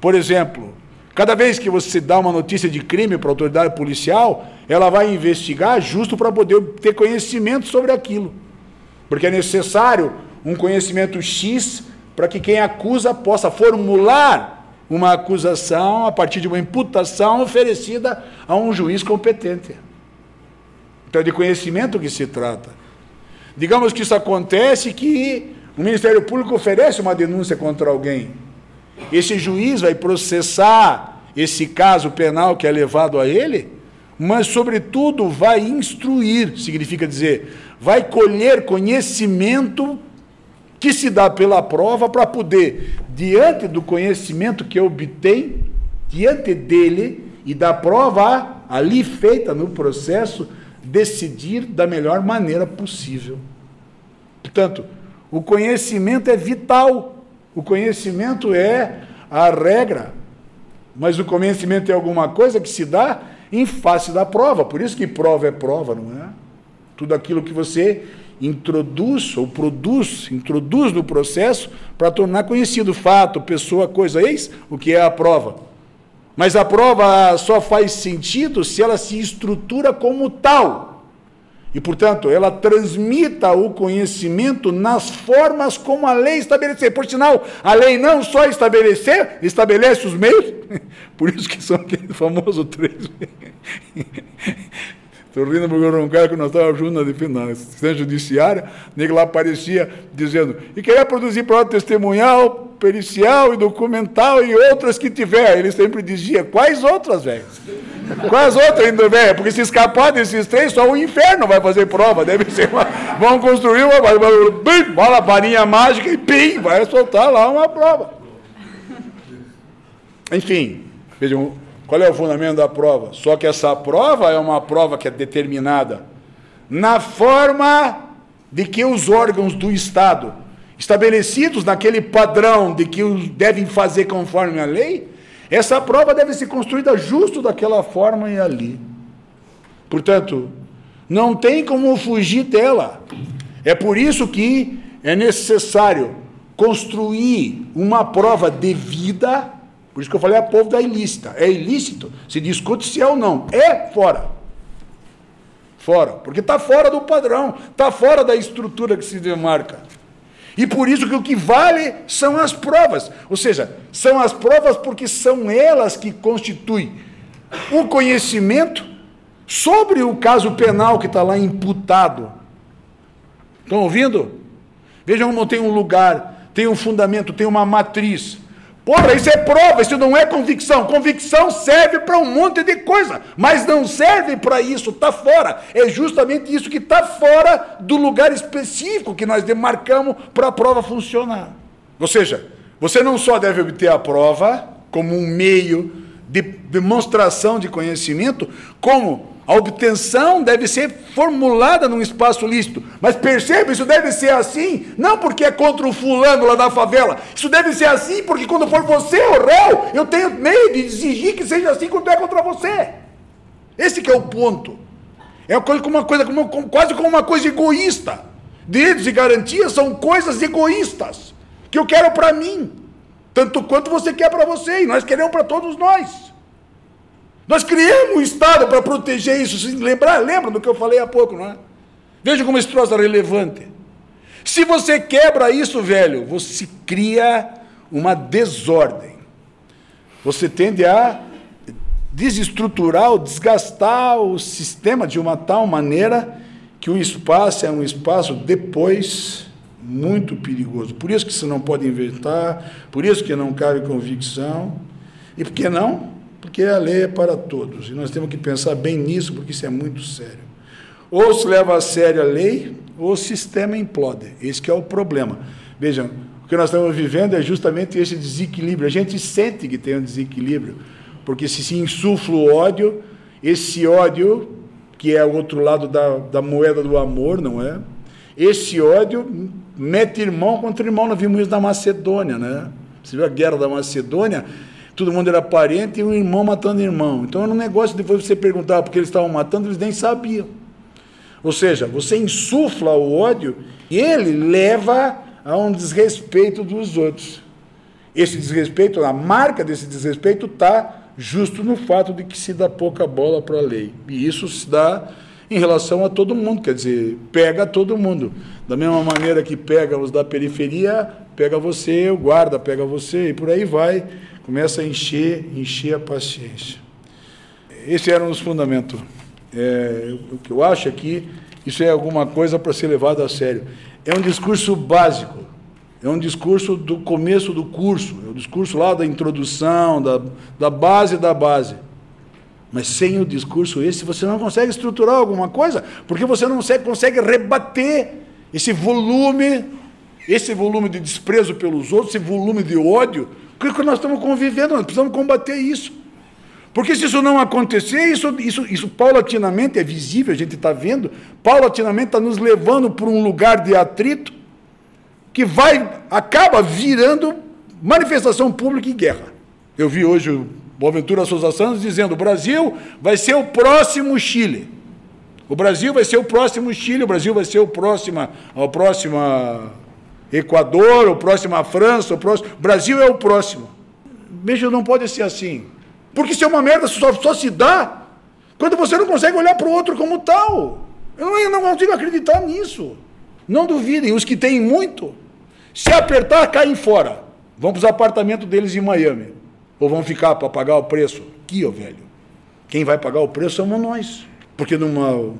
por exemplo, cada vez que você dá uma notícia de crime para a autoridade policial, ela vai investigar justo para poder ter conhecimento sobre aquilo. Porque é necessário um conhecimento X para que quem acusa possa formular uma acusação a partir de uma imputação oferecida a um juiz competente. Então, é de conhecimento que se trata. Digamos que isso acontece que o Ministério Público oferece uma denúncia contra alguém. Esse juiz vai processar esse caso penal que é levado a ele, mas, sobretudo, vai instruir, significa dizer, vai colher conhecimento que se dá pela prova para poder, diante do conhecimento que obtém, diante dele e da prova ali feita no processo, decidir da melhor maneira possível. Portanto, o conhecimento é vital, o conhecimento é a regra, mas o conhecimento é alguma coisa que se dá em face da prova, por isso que prova é prova, não é? Tudo aquilo que você introduz ou produz, introduz no processo para tornar conhecido fato, pessoa, coisa, eis o que é a prova. Mas a prova só faz sentido se ela se estrutura como tal. E, portanto, ela transmita o conhecimento nas formas como a lei estabelecer. Por sinal, a lei não só estabelecer, estabelece os meios. Por isso que são aquele famoso três. Estou rindo porque era um cara que nós estávamos juntos na defesa judiciária, nego lá aparecia dizendo, e queria produzir prova testemunhal, pericial e documental e outras que tiver. Ele sempre dizia, quais outras, velho? Quais outras ainda, velho? Porque se escapar desses três, só o inferno vai fazer prova. Deve ser uma. Vão construir uma. Bola, varinha mágica e pim, vai soltar lá uma prova. Enfim, vejam, qual é o fundamento da prova? Só que essa prova é uma prova que é determinada na forma de que os órgãos do Estado, estabelecidos naquele padrão de que devem fazer conforme a lei, essa prova deve ser construída justo daquela forma e ali. Portanto, não tem como fugir dela. É por isso que é necessário construir uma prova devida por isso que eu falei a povo da ilícita. É ilícito, se discute se é ou não. É fora. Fora. Porque está fora do padrão, está fora da estrutura que se demarca. E por isso que o que vale são as provas. Ou seja, são as provas porque são elas que constituem o conhecimento sobre o caso penal que está lá imputado. Estão ouvindo? Vejam como tem um lugar, tem um fundamento, tem uma matriz. Porra, isso é prova, isso não é convicção. Convicção serve para um monte de coisa, mas não serve para isso, está fora. É justamente isso que está fora do lugar específico que nós demarcamos para a prova funcionar. Ou seja, você não só deve obter a prova, como um meio de demonstração de conhecimento, como a obtenção deve ser formulada num espaço lícito. Mas perceba, isso deve ser assim, não porque é contra o fulano lá da favela. Isso deve ser assim porque quando for você o réu, eu tenho meio de exigir que seja assim quando é contra você. Esse que é o ponto. É coisa, uma coisa como, quase como uma coisa egoísta. Direitos e garantias são coisas egoístas que eu quero para mim, tanto quanto você quer para você, e nós queremos para todos nós. Nós criamos um Estado para proteger isso. Lembrar, lembra do que eu falei há pouco, não é? Veja como esse troço é relevante. Se você quebra isso, velho, você cria uma desordem. Você tende a desestruturar ou desgastar o sistema de uma tal maneira que o espaço é um espaço depois muito perigoso. Por isso que você não pode inventar, por isso que não cabe convicção. E por que não? Porque a lei é para todos. E nós temos que pensar bem nisso, porque isso é muito sério. Ou se leva a sério a lei, ou o sistema implode. Esse é o problema. Vejam, o que nós estamos vivendo é justamente esse desequilíbrio. A gente sente que tem um desequilíbrio, porque se se insufla o ódio, esse ódio, que é o outro lado da, da moeda do amor, não é? Esse ódio mete irmão contra irmão. Nós vimos isso na Macedônia, né? Você viu a guerra da Macedônia? Todo mundo era parente e um irmão matando irmão. Então era um negócio, depois você perguntar porque eles estavam matando, eles nem sabiam. Ou seja, você insufla o ódio e ele leva a um desrespeito dos outros. Esse desrespeito, a marca desse desrespeito está justo no fato de que se dá pouca bola para a lei. E isso se dá em relação a todo mundo, quer dizer, pega todo mundo. Da mesma maneira que pega os da periferia, pega você, o guarda pega você, e por aí vai começa a encher, encher a paciência. Esse era um dos fundamentos. É, o que eu acho aqui, isso é alguma coisa para ser levado a sério. É um discurso básico, é um discurso do começo do curso, é o um discurso lá da introdução, da, da base da base. Mas sem o discurso esse, você não consegue estruturar alguma coisa, porque você não consegue, rebater esse volume, esse volume de desprezo pelos outros, esse volume de ódio, o que nós estamos convivendo? Nós precisamos combater isso. Porque se isso não acontecer, isso, isso, isso paulatinamente é visível, a gente está vendo, paulatinamente está nos levando para um lugar de atrito que vai, acaba virando manifestação pública e guerra. Eu vi hoje Boaventura Souza Santos dizendo: o Brasil vai ser o próximo Chile. O Brasil vai ser o próximo Chile, o Brasil vai ser o próximo, a próxima Equador, o próximo França, o próximo. Brasil é o próximo. Veja, não pode ser assim. Porque isso é uma merda, só, só se dá quando você não consegue olhar para o outro como tal. Eu não, eu não consigo acreditar nisso. Não duvidem, os que têm muito, se apertar, caem fora. Vão para os apartamentos deles em Miami. Ou vão ficar para pagar o preço. Aqui, ó, velho. Quem vai pagar o preço somos nós. Porque numa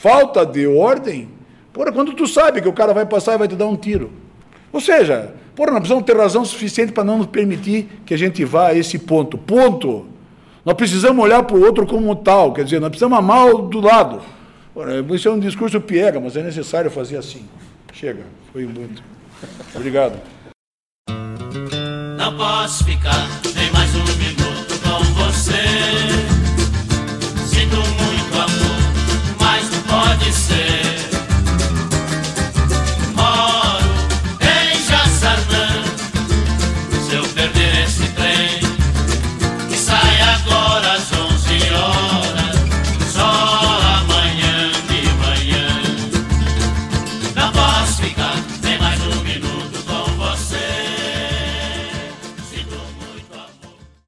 falta de ordem, Porra, quando tu sabe que o cara vai passar e vai te dar um tiro. Ou seja, porra, nós precisamos ter razão suficiente para não nos permitir que a gente vá a esse ponto. Ponto. Nós precisamos olhar para o outro como tal, quer dizer, nós precisamos amar do lado. Porra, isso é um discurso piega, mas é necessário fazer assim. Chega, foi muito. Obrigado. Não posso ficar você. Sinto muito.